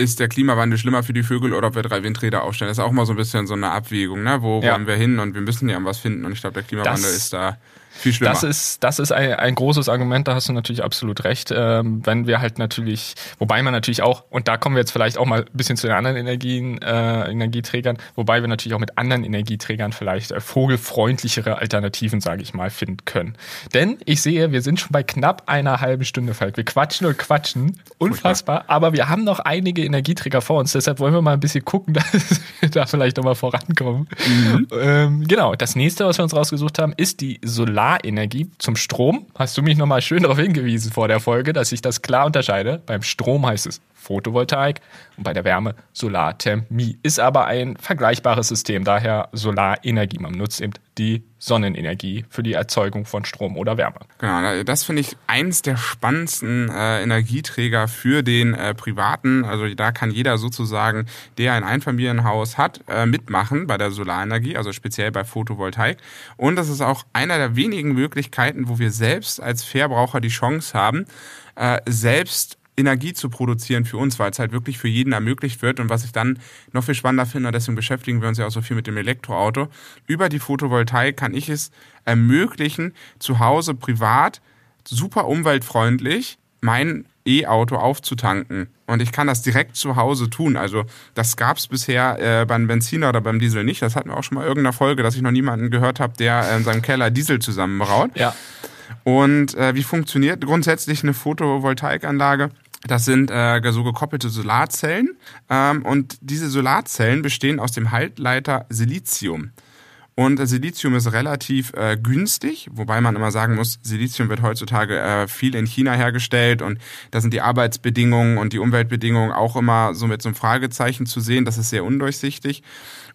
ist der Klimawandel schlimmer für die Vögel oder ob wir drei Windräder aufstellen? Das ist auch mal so ein bisschen so eine Abwägung, ne? Wo ja. wollen wir hin? Und wir müssen ja was finden. Und ich glaube, der Klimawandel das, ist da viel schlimmer. Das ist, das ist ein, ein großes Argument, da hast du natürlich absolut recht. Ähm, wenn wir halt natürlich, wobei man natürlich auch, und da kommen wir jetzt vielleicht auch mal ein bisschen zu den anderen Energien, äh, Energieträgern, wobei wir natürlich auch mit anderen Energieträgern vielleicht äh, vogelfreundlichere Alternativen, sage ich mal, finden können. Denn ich sehe, wir sind schon bei knapp einer halben Stunde, Falk. Wir quatschen und quatschen. Unfassbar. Aber wir haben noch einige Energieträger vor uns, deshalb wollen wir mal ein bisschen gucken, dass wir da vielleicht nochmal vorankommen. Mhm. Ähm, genau. Das nächste, was wir uns rausgesucht haben, ist die Solar Solarenergie zum Strom. Hast du mich nochmal schön darauf hingewiesen vor der Folge, dass ich das klar unterscheide. Beim Strom heißt es Photovoltaik und bei der Wärme Solarthermie. Ist aber ein vergleichbares System, daher Solarenergie. Man nutzt eben die Sonnenenergie für die Erzeugung von Strom oder Wärme. Genau, das finde ich eins der spannendsten äh, Energieträger für den äh, Privaten. Also da kann jeder sozusagen, der ein Einfamilienhaus hat, äh, mitmachen bei der Solarenergie, also speziell bei Photovoltaik. Und das ist auch einer der wenigen Möglichkeiten, wo wir selbst als Verbraucher die Chance haben, äh, selbst Energie zu produzieren für uns, weil es halt wirklich für jeden ermöglicht wird. Und was ich dann noch viel spannender finde, deswegen beschäftigen wir uns ja auch so viel mit dem Elektroauto, über die Photovoltaik kann ich es ermöglichen, zu Hause privat super umweltfreundlich mein E-Auto aufzutanken. Und ich kann das direkt zu Hause tun. Also das gab es bisher äh, beim Benziner oder beim Diesel nicht. Das hatten wir auch schon mal in irgendeiner Folge, dass ich noch niemanden gehört habe, der in seinem Keller Diesel zusammenbraut. Ja. Und äh, wie funktioniert grundsätzlich eine Photovoltaikanlage? Das sind äh, so gekoppelte Solarzellen ähm, und diese Solarzellen bestehen aus dem Haltleiter Silizium. Und Silizium ist relativ äh, günstig, wobei man immer sagen muss, Silizium wird heutzutage äh, viel in China hergestellt und da sind die Arbeitsbedingungen und die Umweltbedingungen auch immer so mit so einem Fragezeichen zu sehen. Das ist sehr undurchsichtig.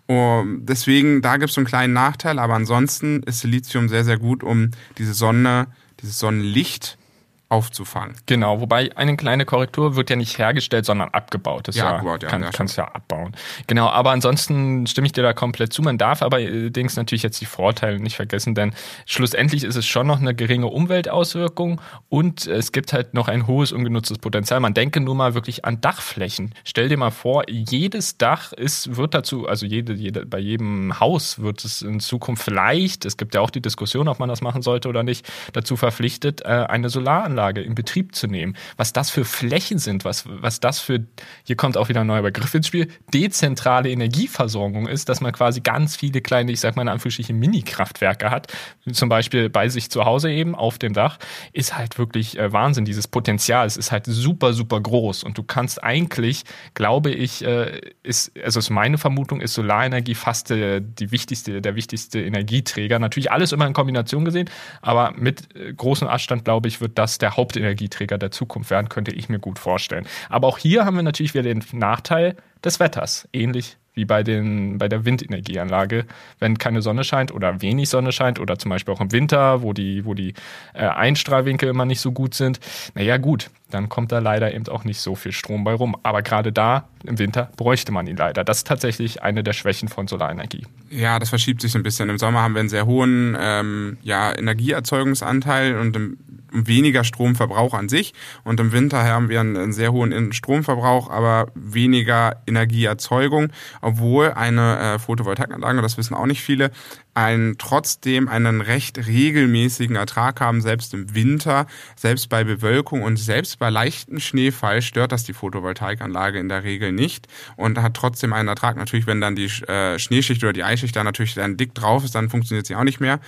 Und deswegen, da gibt es so einen kleinen Nachteil, aber ansonsten ist Silizium sehr, sehr gut, um diese Sonne, dieses Sonnenlicht aufzufangen. Genau, wobei eine kleine Korrektur wird ja nicht hergestellt, sondern abgebaut. Das ja, ja, abgebaut, ja, kann, ja, kannst ja abbauen. Genau, aber ansonsten stimme ich dir da komplett zu. Man darf aber allerdings natürlich jetzt die Vorteile nicht vergessen, denn schlussendlich ist es schon noch eine geringe Umweltauswirkung und es gibt halt noch ein hohes ungenutztes Potenzial. Man denke nur mal wirklich an Dachflächen. Stell dir mal vor, jedes Dach ist, wird dazu, also jede, jede, bei jedem Haus wird es in Zukunft vielleicht, es gibt ja auch die Diskussion, ob man das machen sollte oder nicht, dazu verpflichtet, äh, eine Solaranlage Solaranlage in Betrieb zu nehmen, was das für Flächen sind, was, was das für, hier kommt auch wieder ein neuer Begriff ins Spiel, dezentrale Energieversorgung ist, dass man quasi ganz viele kleine, ich sag mal in Anführungsstrichen Mini-Kraftwerke hat, zum Beispiel bei sich zu Hause eben auf dem Dach, ist halt wirklich äh, Wahnsinn. Dieses Potenzial, es ist halt super, super groß und du kannst eigentlich, glaube ich, äh, ist, also ist meine Vermutung, ist Solarenergie fast äh, die wichtigste, der wichtigste Energieträger. Natürlich alles immer in Kombination gesehen, aber mit äh, großem Abstand, glaube ich, wird das der der Hauptenergieträger der Zukunft werden, könnte ich mir gut vorstellen. Aber auch hier haben wir natürlich wieder den Nachteil des Wetters, ähnlich wie bei, den, bei der Windenergieanlage. Wenn keine Sonne scheint oder wenig Sonne scheint oder zum Beispiel auch im Winter, wo die, wo die äh, Einstrahlwinkel immer nicht so gut sind, naja gut, dann kommt da leider eben auch nicht so viel Strom bei rum. Aber gerade da im Winter bräuchte man ihn leider. Das ist tatsächlich eine der Schwächen von Solarenergie. Ja, das verschiebt sich ein bisschen. Im Sommer haben wir einen sehr hohen ähm, ja, Energieerzeugungsanteil und im weniger Stromverbrauch an sich. Und im Winter haben wir einen, sehr hohen Stromverbrauch, aber weniger Energieerzeugung, obwohl eine äh, Photovoltaikanlage, das wissen auch nicht viele, einen, trotzdem einen recht regelmäßigen Ertrag haben, selbst im Winter, selbst bei Bewölkung und selbst bei leichtem Schneefall stört das die Photovoltaikanlage in der Regel nicht und hat trotzdem einen Ertrag. Natürlich, wenn dann die äh, Schneeschicht oder die Eisschicht da natürlich dann dick drauf ist, dann funktioniert sie auch nicht mehr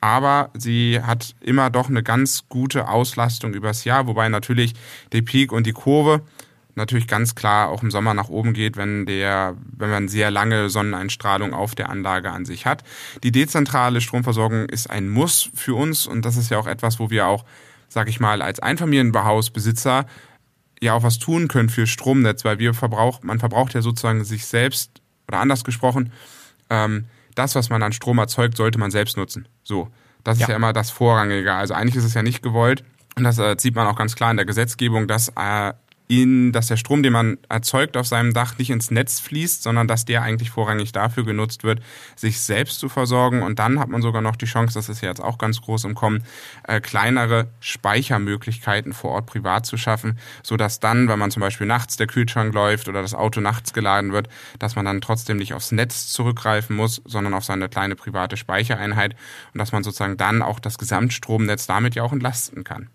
aber sie hat immer doch eine ganz gute Auslastung übers Jahr, wobei natürlich der Peak und die Kurve natürlich ganz klar auch im Sommer nach oben geht, wenn der, wenn man sehr lange Sonneneinstrahlung auf der Anlage an sich hat. Die dezentrale Stromversorgung ist ein Muss für uns und das ist ja auch etwas, wo wir auch, sag ich mal, als Einfamilienbehausbesitzer ja auch was tun können für Stromnetz, weil wir verbraucht, man verbraucht ja sozusagen sich selbst oder anders gesprochen, ähm, das, was man an Strom erzeugt, sollte man selbst nutzen. So. Das ist ja, ja immer das Vorrangige. Also eigentlich ist es ja nicht gewollt. Und das äh, sieht man auch ganz klar in der Gesetzgebung, dass äh, in, dass der Strom, den man erzeugt auf seinem Dach, nicht ins Netz fließt, sondern dass der eigentlich vorrangig dafür genutzt wird, sich selbst zu versorgen. Und dann hat man sogar noch die Chance, das ist ja jetzt auch ganz groß im Kommen, äh, kleinere Speichermöglichkeiten vor Ort privat zu schaffen, so dass dann, wenn man zum Beispiel nachts der Kühlschrank läuft oder das Auto nachts geladen wird, dass man dann trotzdem nicht aufs Netz zurückgreifen muss, sondern auf seine kleine private Speichereinheit und dass man sozusagen dann auch das Gesamtstromnetz damit ja auch entlasten kann.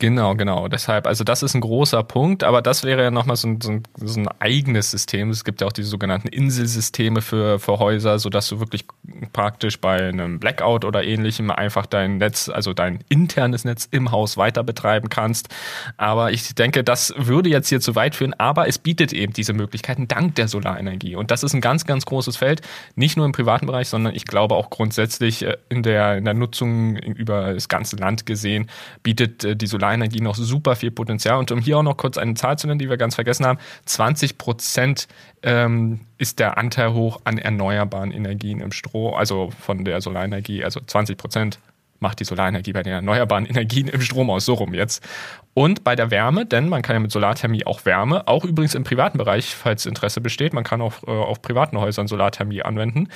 Genau, genau. Deshalb, also das ist ein großer Punkt, aber das wäre ja nochmal so ein, so, ein, so ein eigenes System. Es gibt ja auch diese sogenannten Inselsysteme für, für Häuser, sodass du wirklich praktisch bei einem Blackout oder ähnlichem einfach dein Netz, also dein internes Netz im Haus weiter betreiben kannst. Aber ich denke, das würde jetzt hier zu weit führen, aber es bietet eben diese Möglichkeiten dank der Solarenergie. Und das ist ein ganz, ganz großes Feld, nicht nur im privaten Bereich, sondern ich glaube auch grundsätzlich äh, in der, in der Nutzung über das ganze Land gesehen, bietet äh, die Solarenergie Solarenergie noch super viel Potenzial. Und um hier auch noch kurz eine Zahl zu nennen, die wir ganz vergessen haben, 20 Prozent ähm, ist der Anteil hoch an erneuerbaren Energien im Strom, also von der Solarenergie, also 20 Prozent macht die Solarenergie bei den erneuerbaren Energien im Strom aus, so rum jetzt. Und bei der Wärme, denn man kann ja mit Solarthermie auch Wärme, auch übrigens im privaten Bereich, falls Interesse besteht, man kann auch äh, auf privaten Häusern Solarthermie anwenden,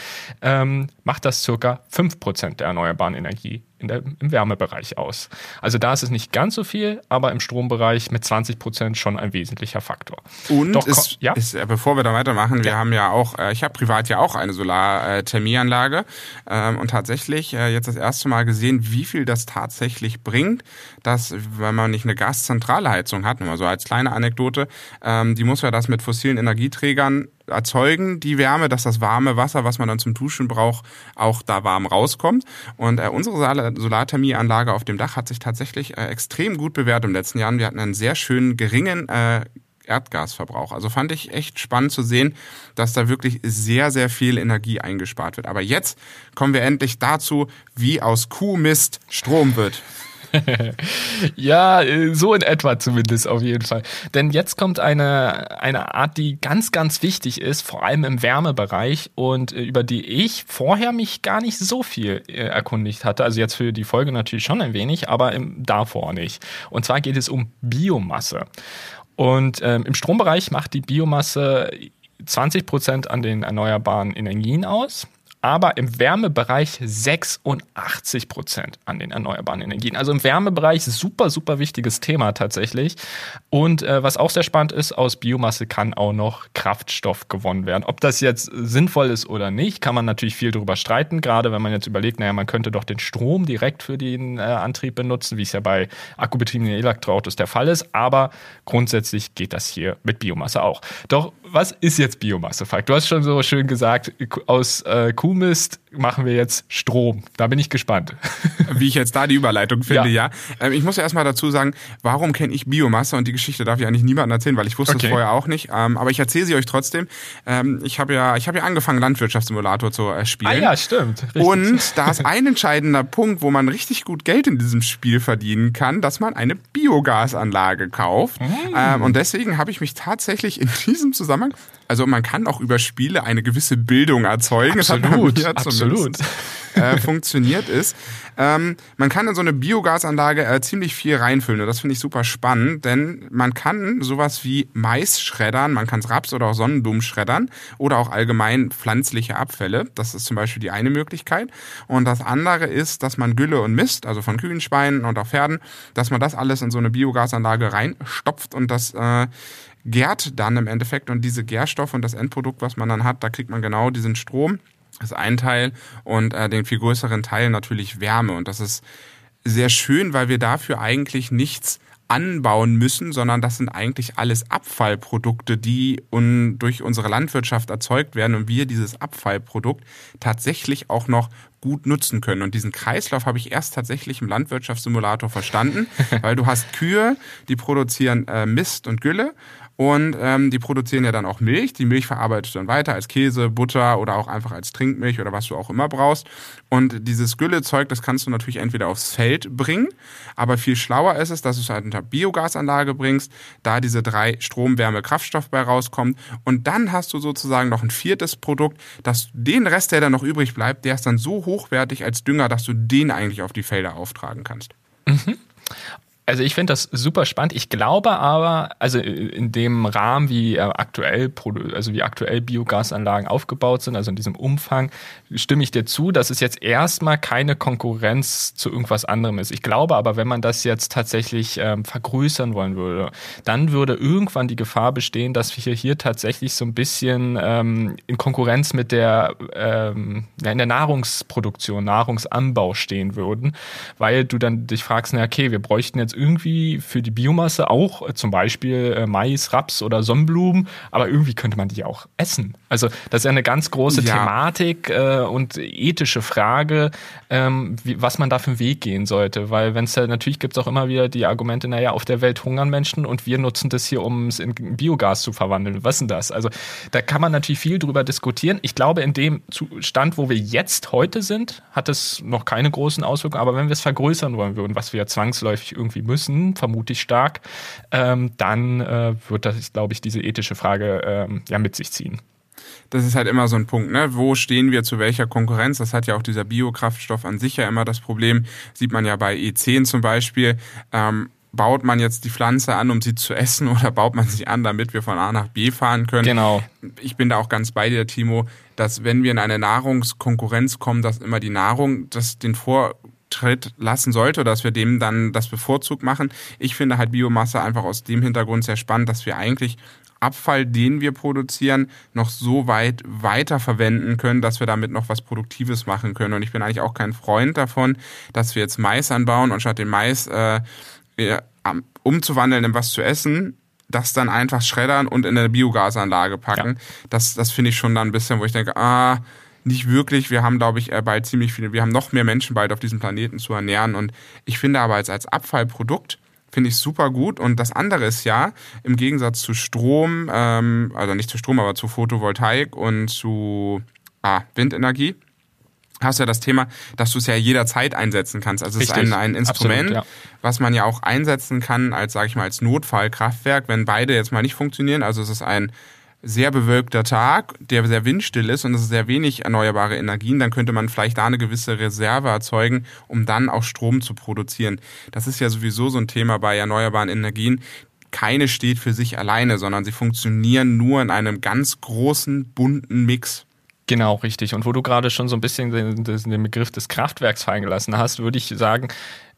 ähm, macht das circa 5% der erneuerbaren Energie in der, im Wärmebereich aus. Also da ist es nicht ganz so viel, aber im Strombereich mit 20 Prozent schon ein wesentlicher Faktor. Und Doch, ist, ja? ist, äh, bevor wir da weitermachen, wir ja. haben ja auch, äh, ich habe privat ja auch eine Solarthermieanlage ähm, und tatsächlich äh, jetzt das erste Mal gesehen, wie viel das tatsächlich bringt, dass wenn man nicht eine gaszentrale Heizung hat, nur mal so als kleine Anekdote, ähm, die muss ja das mit fossilen Energieträgern erzeugen die Wärme, dass das warme Wasser, was man dann zum Duschen braucht, auch da warm rauskommt. Und äh, unsere Solarthermieanlage auf dem Dach hat sich tatsächlich äh, extrem gut bewährt im letzten Jahr. Wir hatten einen sehr schönen geringen äh, Erdgasverbrauch. Also fand ich echt spannend zu sehen, dass da wirklich sehr, sehr viel Energie eingespart wird. Aber jetzt kommen wir endlich dazu, wie aus Kuhmist Strom wird. ja, äh, so in etwa zumindest auf jeden Fall. Denn jetzt kommt eine, eine Art, die ganz, ganz wichtig ist, vor allem im Wärmebereich und äh, über die ich vorher mich gar nicht so viel äh, erkundigt hatte. Also jetzt für die Folge natürlich schon ein wenig, aber im, davor nicht. Und zwar geht es um Biomasse. Und ähm, im Strombereich macht die Biomasse 20 Prozent an den erneuerbaren Energien aus aber im Wärmebereich 86 Prozent an den erneuerbaren Energien. Also im Wärmebereich super, super wichtiges Thema tatsächlich. Und äh, was auch sehr spannend ist, aus Biomasse kann auch noch Kraftstoff gewonnen werden. Ob das jetzt sinnvoll ist oder nicht, kann man natürlich viel darüber streiten, gerade wenn man jetzt überlegt, naja, man könnte doch den Strom direkt für den äh, Antrieb benutzen, wie es ja bei akkubetriebenen Elektroautos der Fall ist. Aber grundsätzlich geht das hier mit Biomasse auch. Doch was ist jetzt Biomasse, Falk? Du hast schon so schön gesagt, aus äh, Kuhmist machen wir jetzt Strom. Da bin ich gespannt. Wie ich jetzt da die Überleitung finde, ja. ja. Ähm, ich muss ja erstmal dazu sagen, warum kenne ich Biomasse? Und die Geschichte darf ich eigentlich niemandem erzählen, weil ich wusste okay. es vorher auch nicht. Ähm, aber ich erzähle sie euch trotzdem. Ähm, ich habe ja, ich habe ja angefangen, Landwirtschaftssimulator zu äh, spielen. Ah ja, stimmt. Richtig. Und da ist ein entscheidender Punkt, wo man richtig gut Geld in diesem Spiel verdienen kann, dass man eine Biogasanlage kauft. Mm. und deswegen habe ich mich tatsächlich in diesem Zusammenhang also man kann auch über Spiele eine gewisse Bildung erzeugen. Absolut, absolut. Äh, funktioniert ist. Ähm, man kann in so eine Biogasanlage äh, ziemlich viel reinfüllen und das finde ich super spannend, denn man kann sowas wie Mais schreddern, man kann Raps oder auch Sonnenblumen schreddern oder auch allgemein pflanzliche Abfälle. Das ist zum Beispiel die eine Möglichkeit. Und das andere ist, dass man Gülle und Mist, also von Kühen, Schweinen und auch Pferden, dass man das alles in so eine Biogasanlage reinstopft und das äh, gärt dann im Endeffekt und diese Gärstoff und das Endprodukt, was man dann hat, da kriegt man genau diesen Strom. Das ist ein Teil und äh, den viel größeren Teil natürlich Wärme und das ist sehr schön, weil wir dafür eigentlich nichts anbauen müssen, sondern das sind eigentlich alles Abfallprodukte, die un durch unsere Landwirtschaft erzeugt werden und wir dieses Abfallprodukt tatsächlich auch noch gut nutzen können. Und diesen Kreislauf habe ich erst tatsächlich im Landwirtschaftssimulator verstanden, weil du hast Kühe, die produzieren äh, Mist und Gülle und ähm, die produzieren ja dann auch Milch. Die Milch verarbeitet dann weiter als Käse, Butter oder auch einfach als Trinkmilch oder was du auch immer brauchst. Und dieses Güllezeug, das kannst du natürlich entweder aufs Feld bringen, aber viel schlauer ist es, dass du es halt unter Biogasanlage bringst, da diese drei Strom, Wärme, Kraftstoff bei rauskommt und dann hast du sozusagen noch ein viertes Produkt, dass den Rest, der dann noch übrig bleibt, der ist dann so hochwertig als Dünger, dass du den eigentlich auf die Felder auftragen kannst. Mhm. Also ich finde das super spannend. Ich glaube aber, also in dem Rahmen, wie aktuell, also wie aktuell Biogasanlagen aufgebaut sind, also in diesem Umfang, stimme ich dir zu, dass es jetzt erstmal keine Konkurrenz zu irgendwas anderem ist. Ich glaube aber, wenn man das jetzt tatsächlich ähm, vergrößern wollen würde, dann würde irgendwann die Gefahr bestehen, dass wir hier tatsächlich so ein bisschen ähm, in Konkurrenz mit der ähm, ja, in der Nahrungsproduktion, Nahrungsanbau stehen würden, weil du dann dich fragst, na okay, wir bräuchten jetzt irgendwie für die Biomasse auch äh, zum Beispiel äh, Mais, Raps oder Sonnenblumen, aber irgendwie könnte man die auch essen. Also das ist ja eine ganz große ja. Thematik äh, und ethische Frage, ähm, wie, was man da für einen Weg gehen sollte. Weil wenn es ja natürlich gibt es auch immer wieder die Argumente, naja, auf der Welt hungern Menschen und wir nutzen das hier, um es in Biogas zu verwandeln. Was ist denn das? Also da kann man natürlich viel drüber diskutieren. Ich glaube, in dem Zustand, wo wir jetzt heute sind, hat es noch keine großen Auswirkungen. Aber wenn wir es vergrößern wollen würden, was wir ja zwangsläufig irgendwie müssen, vermute ich stark, ähm, dann äh, wird das, glaube ich, diese ethische Frage ähm, ja mit sich ziehen das ist halt immer so ein Punkt, ne? Wo stehen wir zu welcher Konkurrenz? Das hat ja auch dieser Biokraftstoff an sich ja immer das Problem. Sieht man ja bei E10 zum Beispiel. Ähm, baut man jetzt die Pflanze an, um sie zu essen, oder baut man sie an, damit wir von A nach B fahren können? Genau. Ich bin da auch ganz bei dir, Timo, dass wenn wir in eine Nahrungskonkurrenz kommen, dass immer die Nahrung das den Vor Tritt lassen sollte, dass wir dem dann das bevorzugt machen. Ich finde halt Biomasse einfach aus dem Hintergrund sehr spannend, dass wir eigentlich Abfall, den wir produzieren, noch so weit weiter verwenden können, dass wir damit noch was Produktives machen können. Und ich bin eigentlich auch kein Freund davon, dass wir jetzt Mais anbauen und statt den Mais äh, umzuwandeln in was zu essen, das dann einfach schreddern und in eine Biogasanlage packen. Ja. Das, das finde ich schon dann ein bisschen, wo ich denke, ah, nicht wirklich. Wir haben, glaube ich, äh, bald ziemlich viele, wir haben noch mehr Menschen bald auf diesem Planeten zu ernähren. Und ich finde aber als, als Abfallprodukt, finde ich super gut. Und das andere ist ja, im Gegensatz zu Strom, ähm, also nicht zu Strom, aber zu Photovoltaik und zu ah, Windenergie, hast du ja das Thema, dass du es ja jederzeit einsetzen kannst. Also es Richtig. ist ein, ein Instrument, Absolut, ja. was man ja auch einsetzen kann als, sage ich mal, als Notfallkraftwerk, wenn beide jetzt mal nicht funktionieren. Also es ist ein sehr bewölkter Tag, der sehr windstill ist und es ist sehr wenig erneuerbare Energien, dann könnte man vielleicht da eine gewisse Reserve erzeugen, um dann auch Strom zu produzieren. Das ist ja sowieso so ein Thema bei erneuerbaren Energien. Keine steht für sich alleine, sondern sie funktionieren nur in einem ganz großen, bunten Mix. Genau, richtig. Und wo du gerade schon so ein bisschen den, den Begriff des Kraftwerks fallen gelassen hast, würde ich sagen,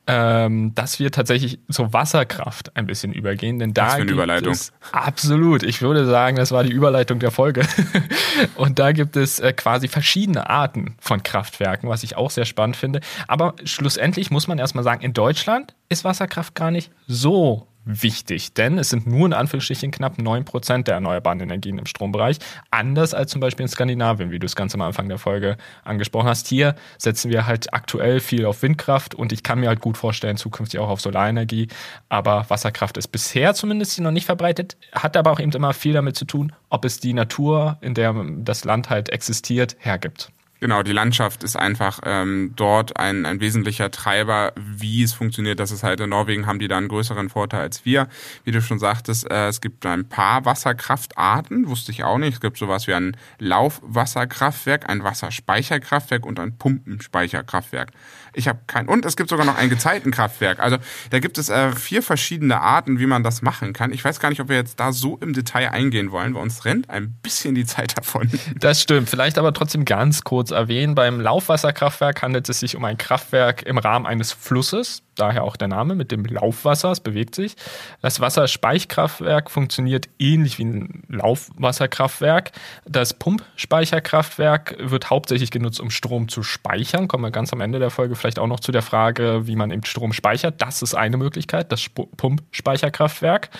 ähm, dass wir tatsächlich zur Wasserkraft ein bisschen übergehen, denn da Was für eine Überleitung. Es, absolut. Ich würde sagen, das war die Überleitung der Folge. Und da gibt es äh, quasi verschiedene Arten von Kraftwerken, was ich auch sehr spannend finde. Aber schlussendlich muss man erstmal sagen, in Deutschland ist Wasserkraft gar nicht so wichtig, denn es sind nur in Anführungsstrichen knapp 9% der erneuerbaren Energien im Strombereich, anders als zum Beispiel in Skandinavien, wie du es ganz am Anfang der Folge angesprochen hast. Hier setzen wir halt aktuell viel auf Windkraft und ich kann mir halt gut vorstellen, zukünftig auch auf Solarenergie, aber Wasserkraft ist bisher zumindest noch nicht verbreitet, hat aber auch eben immer viel damit zu tun, ob es die Natur, in der das Land halt existiert, hergibt. Genau, die Landschaft ist einfach ähm, dort ein, ein wesentlicher Treiber, wie es funktioniert. Das ist halt in Norwegen haben die da einen größeren Vorteil als wir. Wie du schon sagtest, äh, es gibt ein paar Wasserkraftarten, wusste ich auch nicht. Es gibt sowas wie ein Laufwasserkraftwerk, ein Wasserspeicherkraftwerk und ein Pumpenspeicherkraftwerk. Ich habe kein und es gibt sogar noch ein Gezeitenkraftwerk. Also da gibt es äh, vier verschiedene Arten, wie man das machen kann. Ich weiß gar nicht, ob wir jetzt da so im Detail eingehen wollen, weil uns rennt ein bisschen die Zeit davon. Das stimmt. Vielleicht aber trotzdem ganz kurz erwähnen. Beim Laufwasserkraftwerk handelt es sich um ein Kraftwerk im Rahmen eines Flusses daher auch der Name mit dem Laufwasser, es bewegt sich. Das Wasserspeichkraftwerk funktioniert ähnlich wie ein Laufwasserkraftwerk. Das Pumpspeicherkraftwerk wird hauptsächlich genutzt, um Strom zu speichern. Kommen wir ganz am Ende der Folge vielleicht auch noch zu der Frage, wie man eben Strom speichert. Das ist eine Möglichkeit, das Pumpspeicherkraftwerk.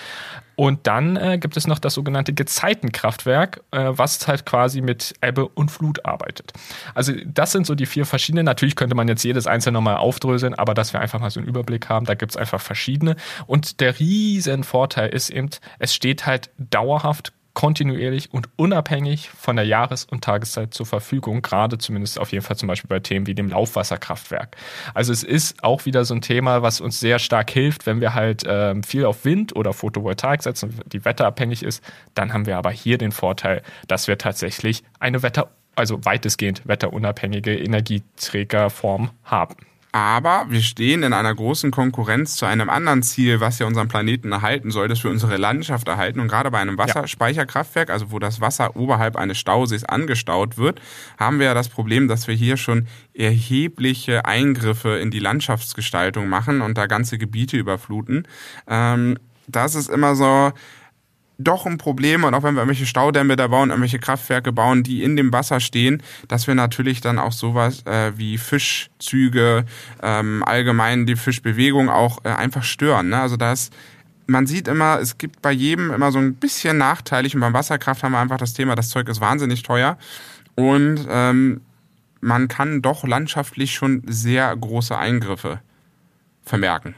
Und dann äh, gibt es noch das sogenannte Gezeitenkraftwerk, äh, was halt quasi mit Ebbe und Flut arbeitet. Also das sind so die vier verschiedene. Natürlich könnte man jetzt jedes einzelne nochmal aufdröseln, aber dass wir einfach mal so einen Überblick haben, da gibt es einfach verschiedene. Und der riesen Vorteil ist eben, es steht halt dauerhaft kontinuierlich und unabhängig von der Jahres- und Tageszeit zur Verfügung, gerade zumindest auf jeden Fall zum Beispiel bei Themen wie dem Laufwasserkraftwerk. Also es ist auch wieder so ein Thema, was uns sehr stark hilft, wenn wir halt ähm, viel auf Wind oder Photovoltaik setzen, die wetterabhängig ist, dann haben wir aber hier den Vorteil, dass wir tatsächlich eine Wetter, also weitestgehend wetterunabhängige Energieträgerform haben. Aber wir stehen in einer großen Konkurrenz zu einem anderen Ziel, was ja unseren Planeten erhalten soll, das wir unsere Landschaft erhalten. Und gerade bei einem Wasserspeicherkraftwerk, also wo das Wasser oberhalb eines Stausees angestaut wird, haben wir ja das Problem, dass wir hier schon erhebliche Eingriffe in die Landschaftsgestaltung machen und da ganze Gebiete überfluten. Ähm, das ist immer so, doch ein Problem und auch wenn wir irgendwelche Staudämme da bauen, irgendwelche Kraftwerke bauen, die in dem Wasser stehen, dass wir natürlich dann auch sowas äh, wie Fischzüge, ähm, allgemein die Fischbewegung auch äh, einfach stören. Ne? Also das man sieht immer, es gibt bei jedem immer so ein bisschen nachteilig und beim Wasserkraft haben wir einfach das Thema, das Zeug ist wahnsinnig teuer und ähm, man kann doch landschaftlich schon sehr große Eingriffe vermerken.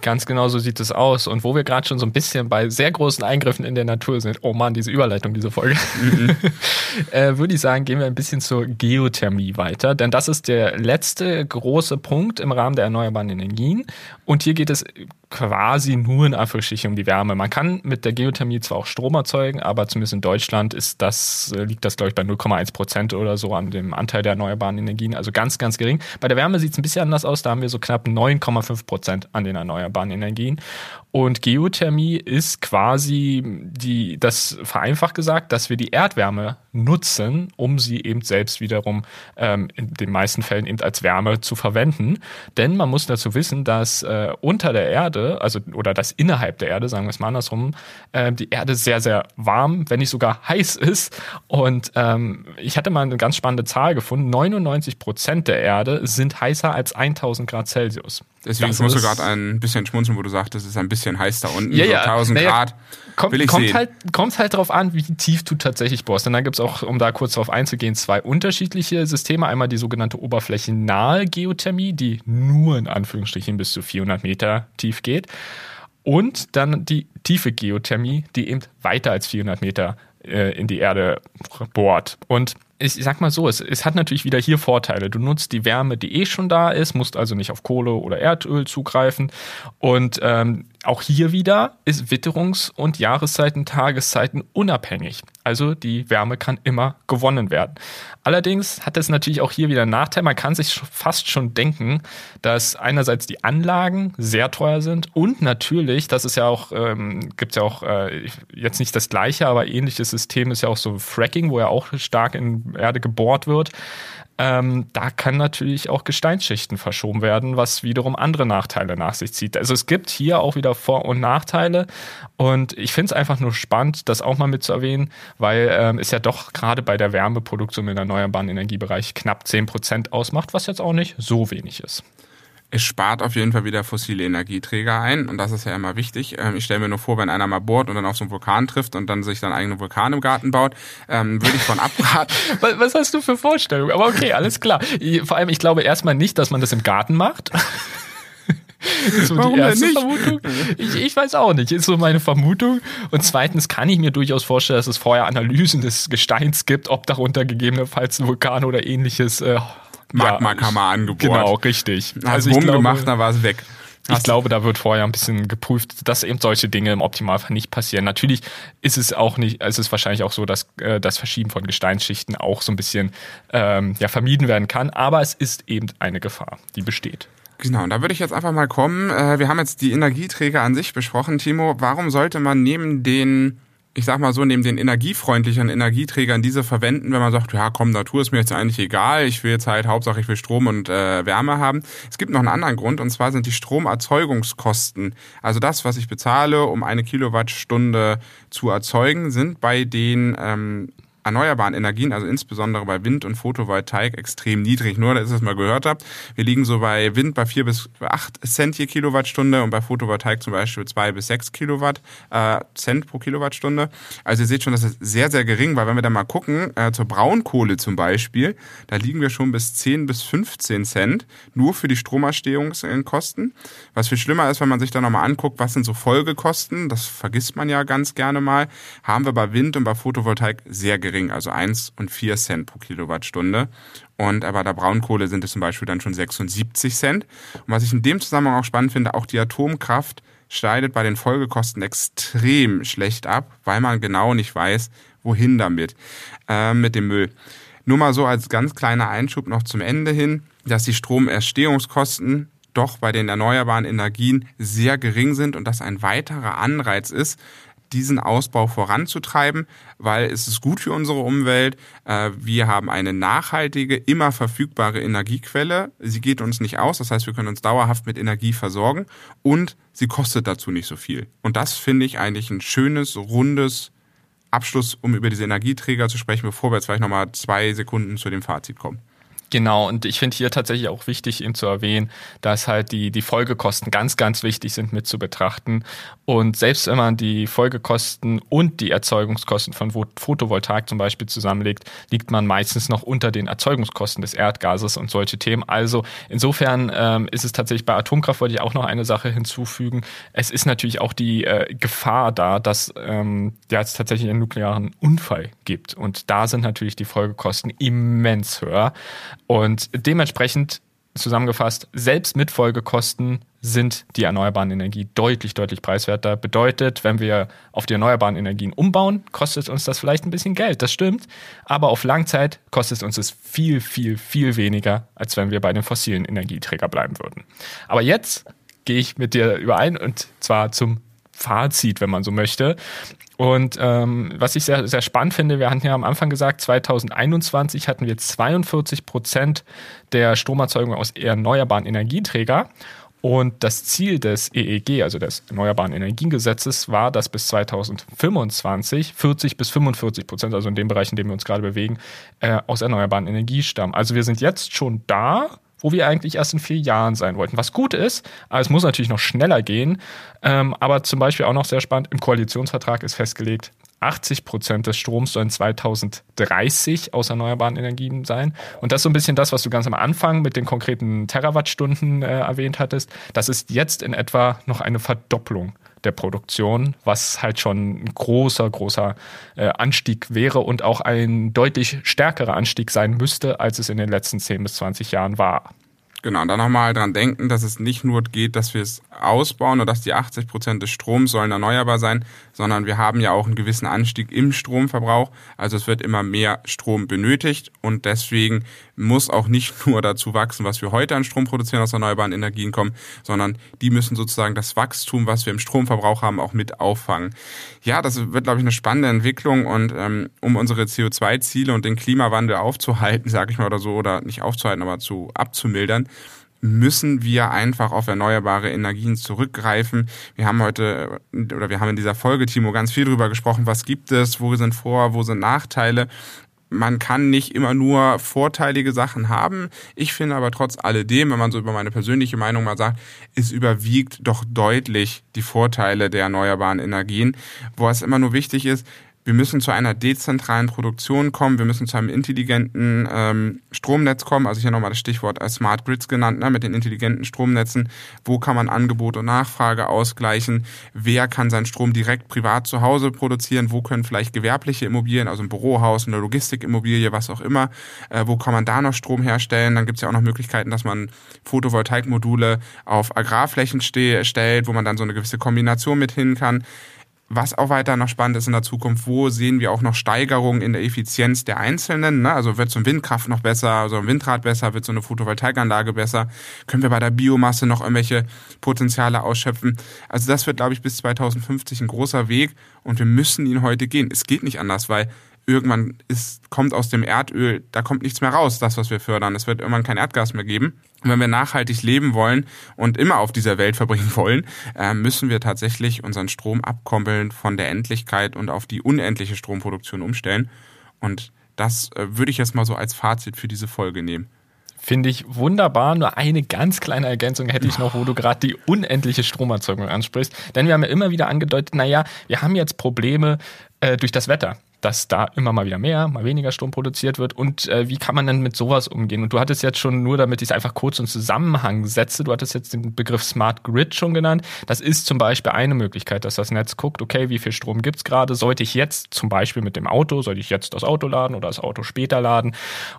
Ganz genau so sieht es aus. Und wo wir gerade schon so ein bisschen bei sehr großen Eingriffen in der Natur sind, oh man, diese Überleitung, diese Folge, mhm. äh, würde ich sagen, gehen wir ein bisschen zur Geothermie weiter. Denn das ist der letzte große Punkt im Rahmen der erneuerbaren Energien. Und hier geht es quasi nur in Anführungsstrichen um die Wärme. Man kann mit der Geothermie zwar auch Strom erzeugen, aber zumindest in Deutschland ist das, äh, liegt das, glaube ich, bei 0,1 Prozent oder so an dem Anteil der erneuerbaren Energien, also ganz, ganz gering. Bei der Wärme sieht es ein bisschen anders aus, da haben wir so knapp 9,5 Prozent an den erneuerbaren Energien. Und Geothermie ist quasi die, das vereinfacht gesagt, dass wir die Erdwärme nutzen, um sie eben selbst wiederum ähm, in den meisten Fällen eben als Wärme zu verwenden. Denn man muss dazu wissen, dass äh, unter der Erde, also oder das innerhalb der Erde, sagen wir es mal andersrum, äh, die Erde sehr, sehr warm, wenn nicht sogar heiß ist. Und ähm, ich hatte mal eine ganz spannende Zahl gefunden. 99 Prozent der Erde sind heißer als 1000 Grad Celsius. Deswegen musst du gerade ein bisschen schmunzeln, wo du sagtest, es ist ein bisschen heiß da unten, ja, so 1000 naja, Grad. Kommt, will ich kommt, sehen. halt, kommt halt drauf an, wie tief du tatsächlich bohrst. Und dann gibt es auch, um da kurz drauf einzugehen, zwei unterschiedliche Systeme. Einmal die sogenannte oberflächennahe Geothermie, die nur in Anführungsstrichen bis zu 400 Meter tief geht. Und dann die tiefe Geothermie, die eben weiter als 400 Meter äh, in die Erde bohrt. Und ich sag mal so, es, es hat natürlich wieder hier Vorteile. Du nutzt die Wärme, die eh schon da ist, musst also nicht auf Kohle oder Erdöl zugreifen. Und ähm, auch hier wieder ist Witterungs- und Jahreszeiten, Tageszeiten unabhängig. Also die Wärme kann immer gewonnen werden. Allerdings hat es natürlich auch hier wieder einen Nachteil. Man kann sich fast schon denken, dass einerseits die Anlagen sehr teuer sind und natürlich, das ist ja auch, ähm, gibt ja auch äh, jetzt nicht das gleiche, aber ähnliches System ist ja auch so Fracking, wo ja auch stark in Erde gebohrt wird. Ähm, da kann natürlich auch Gesteinsschichten verschoben werden, was wiederum andere Nachteile nach sich zieht. Also es gibt hier auch wieder Vor- und Nachteile und ich finde es einfach nur spannend, das auch mal mit zu erwähnen, weil ähm, es ja doch gerade bei der Wärmeproduktion im erneuerbaren Energiebereich knapp 10 Prozent ausmacht, was jetzt auch nicht so wenig ist es spart auf jeden Fall wieder fossile Energieträger ein und das ist ja immer wichtig. Ähm, ich stelle mir nur vor, wenn einer mal bohrt und dann auf so einen Vulkan trifft und dann sich dann eigene Vulkan im Garten baut, ähm, würde ich von abraten. Was hast du für Vorstellungen? Aber okay, alles klar. Vor allem, ich glaube erstmal nicht, dass man das im Garten macht. so Warum die erste Vermutung. Ich, ich weiß auch nicht, ist so meine Vermutung. Und zweitens kann ich mir durchaus vorstellen, dass es vorher Analysen des Gesteins gibt, ob darunter gegebenenfalls ein Vulkan oder ähnliches äh, Magmakammer ja, angebohrt. Genau, richtig. Hast also ich gemacht, dann war es weg. Ich Hast glaube, da wird vorher ein bisschen geprüft, dass eben solche Dinge im Optimalfall nicht passieren. Natürlich ist es auch nicht, es ist wahrscheinlich auch so, dass äh, das Verschieben von Gesteinsschichten auch so ein bisschen ähm, ja, vermieden werden kann, aber es ist eben eine Gefahr, die besteht. Genau, und da würde ich jetzt einfach mal kommen. Äh, wir haben jetzt die Energieträger an sich besprochen. Timo, warum sollte man neben den ich sag mal so, neben den energiefreundlichen Energieträgern diese verwenden, wenn man sagt, ja komm, Natur ist mir jetzt eigentlich egal, ich will jetzt halt Hauptsache ich will Strom und äh, Wärme haben. Es gibt noch einen anderen Grund und zwar sind die Stromerzeugungskosten. Also das, was ich bezahle, um eine Kilowattstunde zu erzeugen, sind bei den ähm, erneuerbaren Energien, also insbesondere bei Wind und Photovoltaik, extrem niedrig. Nur, dass ihr es mal gehört habt, wir liegen so bei Wind bei vier bis acht Cent je Kilowattstunde und bei Photovoltaik zum Beispiel zwei bis sechs Kilowatt äh, Cent pro Kilowattstunde. Also ihr seht schon, das ist sehr, sehr gering, weil wenn wir da mal gucken, äh, zur Braunkohle zum Beispiel, da liegen wir schon bis 10 bis 15 Cent nur für die Stromerstehungskosten. Was viel schlimmer ist, wenn man sich da nochmal anguckt, was sind so Folgekosten, das vergisst man ja ganz gerne mal, haben wir bei Wind und bei Photovoltaik sehr gering, also 1 und 4 Cent pro Kilowattstunde. Und bei der Braunkohle sind es zum Beispiel dann schon 76 Cent. Und was ich in dem Zusammenhang auch spannend finde, auch die Atomkraft schneidet bei den Folgekosten extrem schlecht ab, weil man genau nicht weiß, wohin damit, äh, mit dem Müll. Nur mal so als ganz kleiner Einschub noch zum Ende hin, dass die Stromerstehungskosten doch bei den erneuerbaren Energien sehr gering sind und das ein weiterer Anreiz ist, diesen Ausbau voranzutreiben, weil es ist gut für unsere Umwelt. Äh, wir haben eine nachhaltige, immer verfügbare Energiequelle. Sie geht uns nicht aus, das heißt, wir können uns dauerhaft mit Energie versorgen und sie kostet dazu nicht so viel. Und das finde ich eigentlich ein schönes, rundes Abschluss, um über diese Energieträger zu sprechen, bevor wir jetzt vielleicht nochmal zwei Sekunden zu dem Fazit kommen. Genau, und ich finde hier tatsächlich auch wichtig, eben zu erwähnen, dass halt die, die Folgekosten ganz, ganz wichtig sind mit zu betrachten. Und selbst wenn man die Folgekosten und die Erzeugungskosten von Photovoltaik zum Beispiel zusammenlegt, liegt man meistens noch unter den Erzeugungskosten des Erdgases und solche Themen. Also insofern ähm, ist es tatsächlich bei Atomkraft, wollte ich auch noch eine Sache hinzufügen. Es ist natürlich auch die äh, Gefahr da, dass ähm, ja, es tatsächlich einen nuklearen Unfall gibt. Und da sind natürlich die Folgekosten immens höher. Und dementsprechend zusammengefasst, selbst mit Folgekosten sind die erneuerbaren Energien deutlich, deutlich preiswerter. Bedeutet, wenn wir auf die erneuerbaren Energien umbauen, kostet uns das vielleicht ein bisschen Geld, das stimmt. Aber auf Langzeit kostet uns es viel, viel, viel weniger, als wenn wir bei den fossilen Energieträgern bleiben würden. Aber jetzt gehe ich mit dir überein und zwar zum Fazit, wenn man so möchte. Und ähm, was ich sehr, sehr spannend finde, wir hatten ja am Anfang gesagt, 2021 hatten wir 42 Prozent der Stromerzeugung aus erneuerbaren Energieträger. Und das Ziel des EEG, also des Erneuerbaren Energiengesetzes, war, dass bis 2025 40 bis 45 Prozent, also in dem Bereich, in dem wir uns gerade bewegen, äh, aus erneuerbaren Energie stammen. Also wir sind jetzt schon da, wo wir eigentlich erst in vier Jahren sein wollten. Was gut ist, aber es muss natürlich noch schneller gehen. Ähm, aber zum Beispiel auch noch sehr spannend, im Koalitionsvertrag ist festgelegt, 80 Prozent des Stroms sollen 2030 aus erneuerbaren Energien sein. Und das ist so ein bisschen das, was du ganz am Anfang mit den konkreten Terawattstunden äh, erwähnt hattest. Das ist jetzt in etwa noch eine Verdopplung der Produktion, was halt schon ein großer, großer äh, Anstieg wäre und auch ein deutlich stärkerer Anstieg sein müsste, als es in den letzten 10 bis 20 Jahren war. Genau, und dann nochmal dran denken, dass es nicht nur geht, dass wir es ausbauen und dass die 80 Prozent des Stroms sollen erneuerbar sein, sondern wir haben ja auch einen gewissen Anstieg im Stromverbrauch. Also es wird immer mehr Strom benötigt und deswegen muss auch nicht nur dazu wachsen, was wir heute an Strom produzieren aus erneuerbaren Energien kommen, sondern die müssen sozusagen das Wachstum, was wir im Stromverbrauch haben, auch mit auffangen. Ja, das wird, glaube ich, eine spannende Entwicklung und ähm, um unsere CO2-Ziele und den Klimawandel aufzuhalten, sage ich mal oder so, oder nicht aufzuhalten, aber zu abzumildern, müssen wir einfach auf erneuerbare Energien zurückgreifen. Wir haben heute oder wir haben in dieser Folge, Timo, ganz viel darüber gesprochen, was gibt es, wo sind Vor-, wo sind Nachteile. Man kann nicht immer nur vorteilige Sachen haben. Ich finde aber trotz alledem, wenn man so über meine persönliche Meinung mal sagt, es überwiegt doch deutlich die Vorteile der erneuerbaren Energien. Wo es immer nur wichtig ist, wir müssen zu einer dezentralen Produktion kommen, wir müssen zu einem intelligenten ähm, Stromnetz kommen, also hier nochmal das Stichwort als Smart Grids genannt, ne, mit den intelligenten Stromnetzen, wo kann man Angebot und Nachfrage ausgleichen, wer kann seinen Strom direkt privat zu Hause produzieren, wo können vielleicht gewerbliche Immobilien, also ein Bürohaus, eine Logistikimmobilie, was auch immer, äh, wo kann man da noch Strom herstellen, dann gibt es ja auch noch Möglichkeiten, dass man Photovoltaikmodule auf Agrarflächen stellt, wo man dann so eine gewisse Kombination mit hin kann. Was auch weiter noch spannend ist in der Zukunft, wo sehen wir auch noch Steigerungen in der Effizienz der Einzelnen? Ne? Also wird so ein Windkraft noch besser, so ein Windrad besser, wird so eine Photovoltaikanlage besser? Können wir bei der Biomasse noch irgendwelche Potenziale ausschöpfen? Also das wird, glaube ich, bis 2050 ein großer Weg und wir müssen ihn heute gehen. Es geht nicht anders, weil irgendwann ist, kommt aus dem Erdöl, da kommt nichts mehr raus, das, was wir fördern. Es wird irgendwann kein Erdgas mehr geben. Und wenn wir nachhaltig leben wollen und immer auf dieser Welt verbringen wollen, äh, müssen wir tatsächlich unseren Strom abkoppeln von der Endlichkeit und auf die unendliche Stromproduktion umstellen. Und das äh, würde ich jetzt mal so als Fazit für diese Folge nehmen. Finde ich wunderbar. Nur eine ganz kleine Ergänzung hätte ich noch, wo du gerade die unendliche Stromerzeugung ansprichst. Denn wir haben ja immer wieder angedeutet, naja, wir haben jetzt Probleme äh, durch das Wetter dass da immer mal wieder mehr, mal weniger Strom produziert wird und äh, wie kann man denn mit sowas umgehen? Und du hattest jetzt schon nur, damit ich es einfach kurz in Zusammenhang setze, du hattest jetzt den Begriff Smart Grid schon genannt. Das ist zum Beispiel eine Möglichkeit, dass das Netz guckt, okay, wie viel Strom gibt's gerade? Sollte ich jetzt zum Beispiel mit dem Auto, sollte ich jetzt das Auto laden oder das Auto später laden?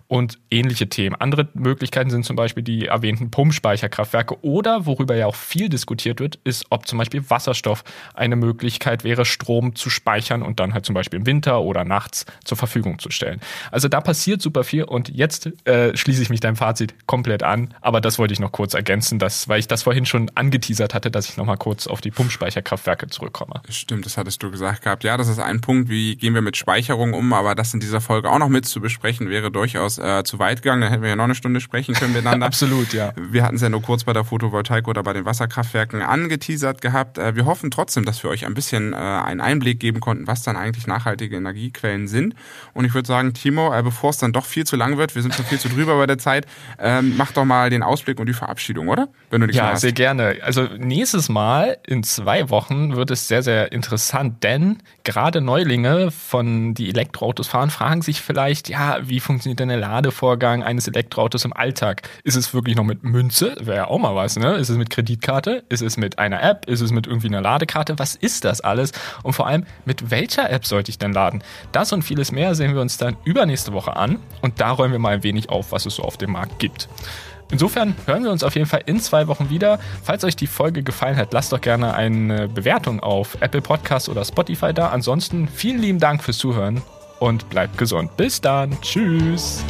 Und ähnliche Themen. Andere Möglichkeiten sind zum Beispiel die erwähnten Pumpspeicherkraftwerke oder, worüber ja auch viel diskutiert wird, ist, ob zum Beispiel Wasserstoff eine Möglichkeit wäre, Strom zu speichern und dann halt zum Beispiel im Winter oder oder nachts zur Verfügung zu stellen. Also da passiert super viel und jetzt äh, schließe ich mich deinem Fazit komplett an. Aber das wollte ich noch kurz ergänzen, dass, weil ich das vorhin schon angeteasert hatte, dass ich nochmal kurz auf die Pumpspeicherkraftwerke zurückkomme. Stimmt, das hattest du gesagt gehabt. Ja, das ist ein Punkt, wie gehen wir mit Speicherung um, aber das in dieser Folge auch noch mit zu besprechen, wäre durchaus äh, zu weit gegangen. Da hätten wir ja noch eine Stunde sprechen können miteinander. Absolut, ja. Wir hatten es ja nur kurz bei der Photovoltaik oder bei den Wasserkraftwerken angeteasert gehabt. Äh, wir hoffen trotzdem, dass wir euch ein bisschen äh, einen Einblick geben konnten, was dann eigentlich nachhaltige Energie Energiequellen sind. Und ich würde sagen, Timo, äh, bevor es dann doch viel zu lang wird, wir sind schon viel zu drüber bei der Zeit, ähm, mach doch mal den Ausblick und die Verabschiedung, oder? Wenn du dich Ja, sehr gerne. Also nächstes Mal in zwei Wochen wird es sehr, sehr interessant, denn gerade Neulinge von die Elektroautos fahren, fragen sich vielleicht, ja, wie funktioniert denn der Ladevorgang eines Elektroautos im Alltag? Ist es wirklich noch mit Münze? Wäre ja auch mal was, ne? Ist es mit Kreditkarte? Ist es mit einer App? Ist es mit irgendwie einer Ladekarte? Was ist das alles? Und vor allem, mit welcher App sollte ich denn laden? Das und vieles mehr sehen wir uns dann übernächste Woche an und da räumen wir mal ein wenig auf, was es so auf dem Markt gibt. Insofern hören wir uns auf jeden Fall in zwei Wochen wieder. Falls euch die Folge gefallen hat, lasst doch gerne eine Bewertung auf Apple Podcast oder Spotify da. Ansonsten vielen lieben Dank fürs Zuhören und bleibt gesund. Bis dann. Tschüss.